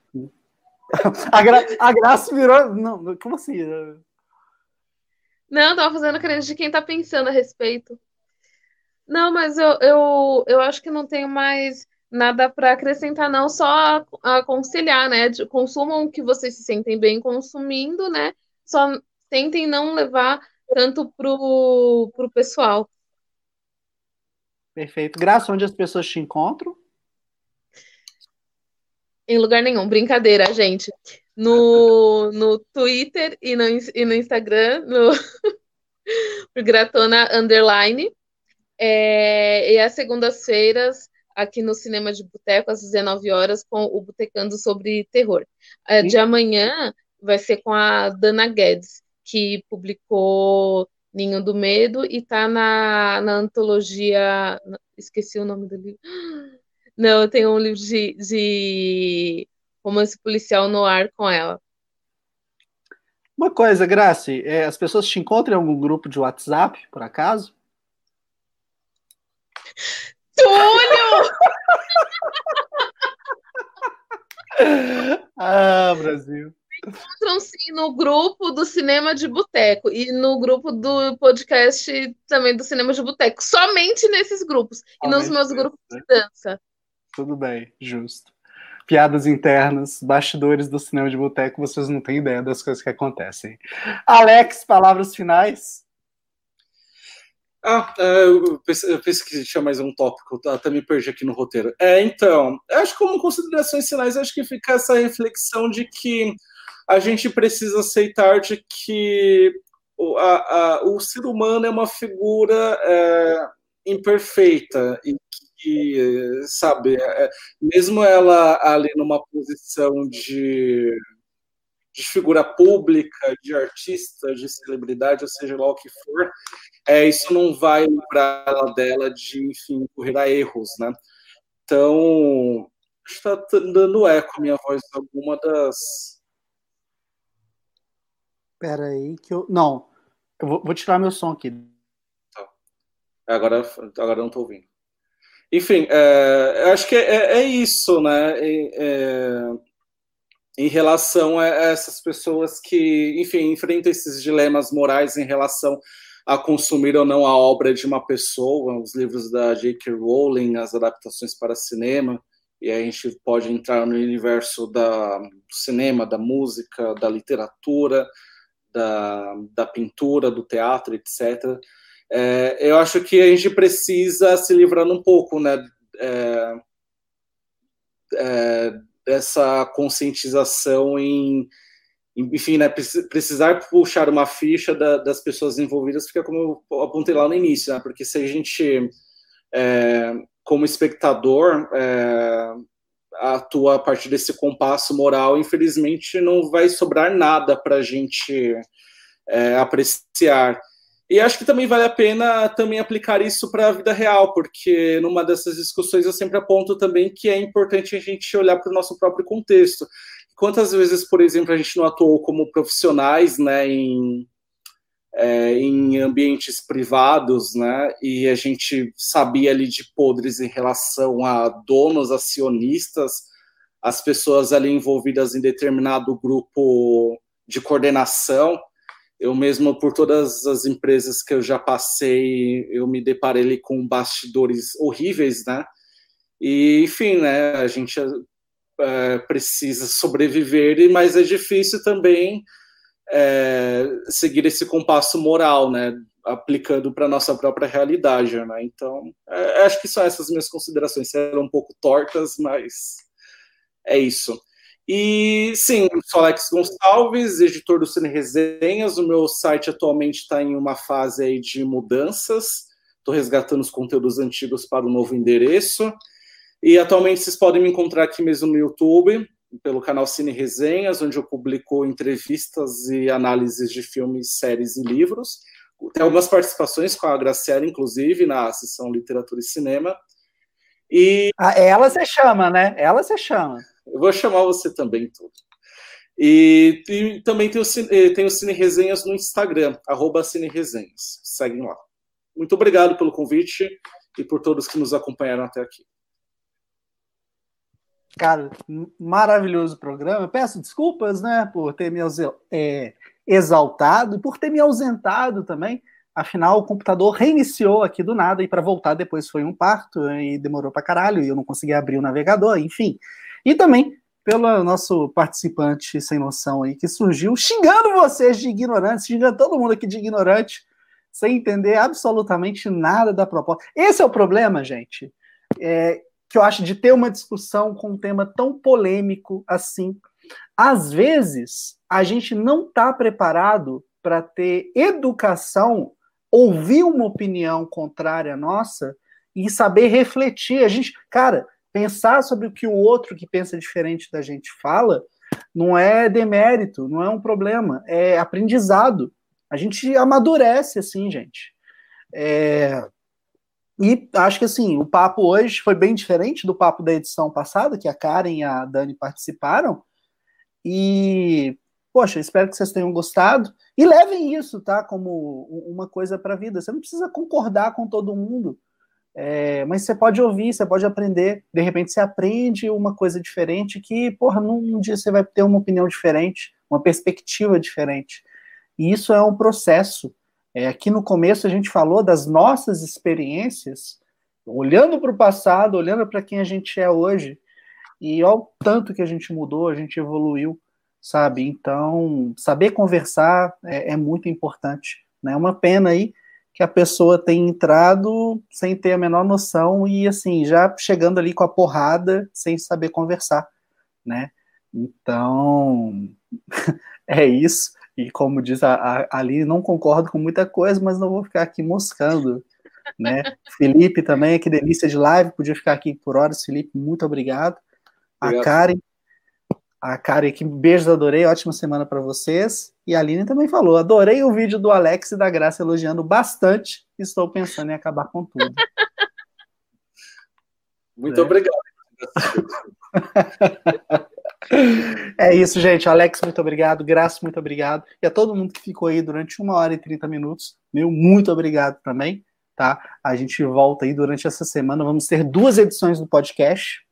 A, gra, a Graça virou. Não, como assim? Não, tava fazendo a de quem tá pensando a respeito. Não, mas eu, eu, eu acho que não tenho mais nada para acrescentar, não, só aconselhar, né? Consumam o que vocês se sentem bem consumindo, né? Só tentem não levar tanto pro, pro pessoal. Perfeito. Graça, onde as pessoas te encontram? Em lugar nenhum, brincadeira, gente no, no Twitter e no, e no Instagram, no <laughs> Gratona Underline. É, e às segundas-feiras, aqui no Cinema de Boteco, às 19 horas, com o Botecando sobre Terror. É, de amanhã vai ser com a Dana Guedes, que publicou Ninho do Medo e está na, na antologia. Esqueci o nome do livro. <gasps> Não, tem um livro de, de romance policial no ar com ela. Uma coisa, Grace, é, as pessoas te encontram em algum grupo de WhatsApp, por acaso? Túlio! <laughs> ah, Brasil. Encontram-se no grupo do Cinema de Boteco e no grupo do podcast também do Cinema de Boteco. Somente nesses grupos. Somente e nos meus grupos né? de dança. Tudo bem, justo. piadas internas, bastidores do cinema de boteco, vocês não têm ideia das coisas que acontecem. Alex, palavras finais? Ah, é, eu pensei, que tinha mais um tópico, tá? até me perdi aqui no roteiro. É, então, acho que como considerações finais, acho que fica essa reflexão de que a gente precisa aceitar de que o, a, a, o ser humano é uma figura é, imperfeita e que, sabe, é, mesmo ela ali numa posição de, de figura pública, de artista, de celebridade, ou seja lá o que for, é, isso não vai livrar ela dela de, enfim, correr a erros, né? Então, está dando eco a minha voz alguma das. Espera aí que eu. Não, eu vou, vou tirar meu som aqui. Tá. Agora, agora não estou ouvindo. Enfim, é, acho que é, é isso, né? É, em relação a essas pessoas que, enfim, enfrentam esses dilemas morais em relação a consumir ou não a obra de uma pessoa, os livros da J.K. Rowling, as adaptações para cinema, e aí a gente pode entrar no universo da, do cinema, da música, da literatura, da, da pintura, do teatro, etc. É, eu acho que a gente precisa se livrando um pouco, né, é, é, dessa conscientização em enfim, né, precisar puxar uma ficha da, das pessoas envolvidas fica como eu apontei lá no início, né, porque se a gente, é, como espectador, é, atua a partir desse compasso moral, infelizmente não vai sobrar nada para a gente é, apreciar. E acho que também vale a pena também aplicar isso para a vida real, porque numa dessas discussões eu sempre aponto também que é importante a gente olhar para o nosso próprio contexto. Quantas vezes, por exemplo, a gente não atuou como profissionais, né, em, é, em ambientes privados, né, e a gente sabia ali de podres em relação a donos, acionistas, as pessoas ali envolvidas em determinado grupo de coordenação. Eu mesmo, por todas as empresas que eu já passei, eu me deparei com bastidores horríveis, né? E, enfim, né, a gente é, precisa sobreviver, mas é difícil também é, seguir esse compasso moral, né? Aplicando para nossa própria realidade, né? Então, é, acho que são essas minhas considerações. Serão um pouco tortas, mas é isso. E sim, sou Alex Gonçalves, editor do Cine Resenhas. O meu site atualmente está em uma fase aí de mudanças. Estou resgatando os conteúdos antigos para o novo endereço. E atualmente vocês podem me encontrar aqui mesmo no YouTube, pelo canal Cine Resenhas, onde eu publico entrevistas e análises de filmes, séries e livros. Tem algumas participações com a Graciela, inclusive, na sessão Literatura e Cinema. E ah, ela se chama, né? Ela se chama. Eu vou chamar você também, tudo. E, e, também tem o, eh, tem o Cine Resenhas no Instagram, arroba Cine Resenhas. Seguem lá. Muito obrigado pelo convite e por todos que nos acompanharam até aqui. Cara, maravilhoso programa. Peço desculpas, né, por ter me é, exaltado e por ter me ausentado também. Afinal, o computador reiniciou aqui do nada e para voltar depois foi um parto e demorou para caralho e eu não consegui abrir o navegador, enfim. E também pelo nosso participante sem noção aí que surgiu xingando vocês de ignorantes, xingando todo mundo aqui de ignorante, sem entender absolutamente nada da proposta. Esse é o problema, gente. É, que eu acho de ter uma discussão com um tema tão polêmico assim. Às vezes, a gente não está preparado para ter educação, ouvir uma opinião contrária à nossa e saber refletir. A gente, cara, pensar sobre o que o outro que pensa diferente da gente fala não é demérito, não é um problema, é aprendizado. A gente amadurece assim, gente. É, e acho que assim, o papo hoje foi bem diferente do papo da edição passada, que a Karen e a Dani participaram. E, poxa, espero que vocês tenham gostado. E levem isso, tá? Como uma coisa para a vida. Você não precisa concordar com todo mundo, é, mas você pode ouvir, você pode aprender. De repente você aprende uma coisa diferente que, porra, num dia você vai ter uma opinião diferente, uma perspectiva diferente. E isso é um processo. É, aqui no começo a gente falou das nossas experiências, olhando para o passado, olhando para quem a gente é hoje. E olha o tanto que a gente mudou, a gente evoluiu, sabe? Então, saber conversar é, é muito importante. É né? uma pena aí que a pessoa tem entrado sem ter a menor noção e, assim, já chegando ali com a porrada sem saber conversar, né? Então, <laughs> é isso. E como diz a, a Aline, não concordo com muita coisa, mas não vou ficar aqui moscando, né? <laughs> Felipe também, que delícia de live, podia ficar aqui por horas. Felipe, muito obrigado. obrigado. A Karen, a Karen, que beijos, adorei, ótima semana para vocês. E a Aline também falou, adorei o vídeo do Alex e da Graça elogiando bastante. Estou pensando em acabar com tudo. <laughs> Muito é. obrigado. <laughs> É isso, gente. Alex, muito obrigado. Graça, muito obrigado. E a todo mundo que ficou aí durante uma hora e 30 minutos, meu, muito obrigado também. Tá? A gente volta aí durante essa semana. Vamos ter duas edições do podcast.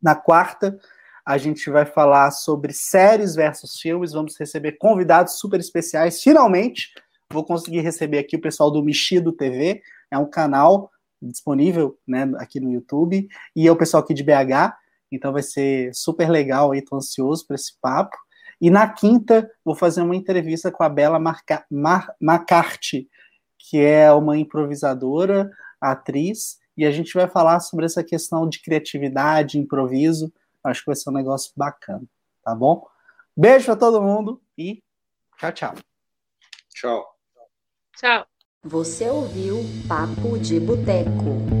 Na quarta, a gente vai falar sobre séries versus filmes. Vamos receber convidados super especiais. Finalmente, vou conseguir receber aqui o pessoal do Mexido TV. É um canal disponível né, aqui no YouTube. E é o pessoal aqui de BH. Então vai ser super legal aí, tô ansioso para esse papo. E na quinta, vou fazer uma entrevista com a Bela Marca Mar McCarthy, que é uma improvisadora, atriz, e a gente vai falar sobre essa questão de criatividade, improviso. Acho que vai ser um negócio bacana, tá bom? Beijo para todo mundo e tchau, tchau. Tchau. Tchau. Você ouviu Papo de Boteco.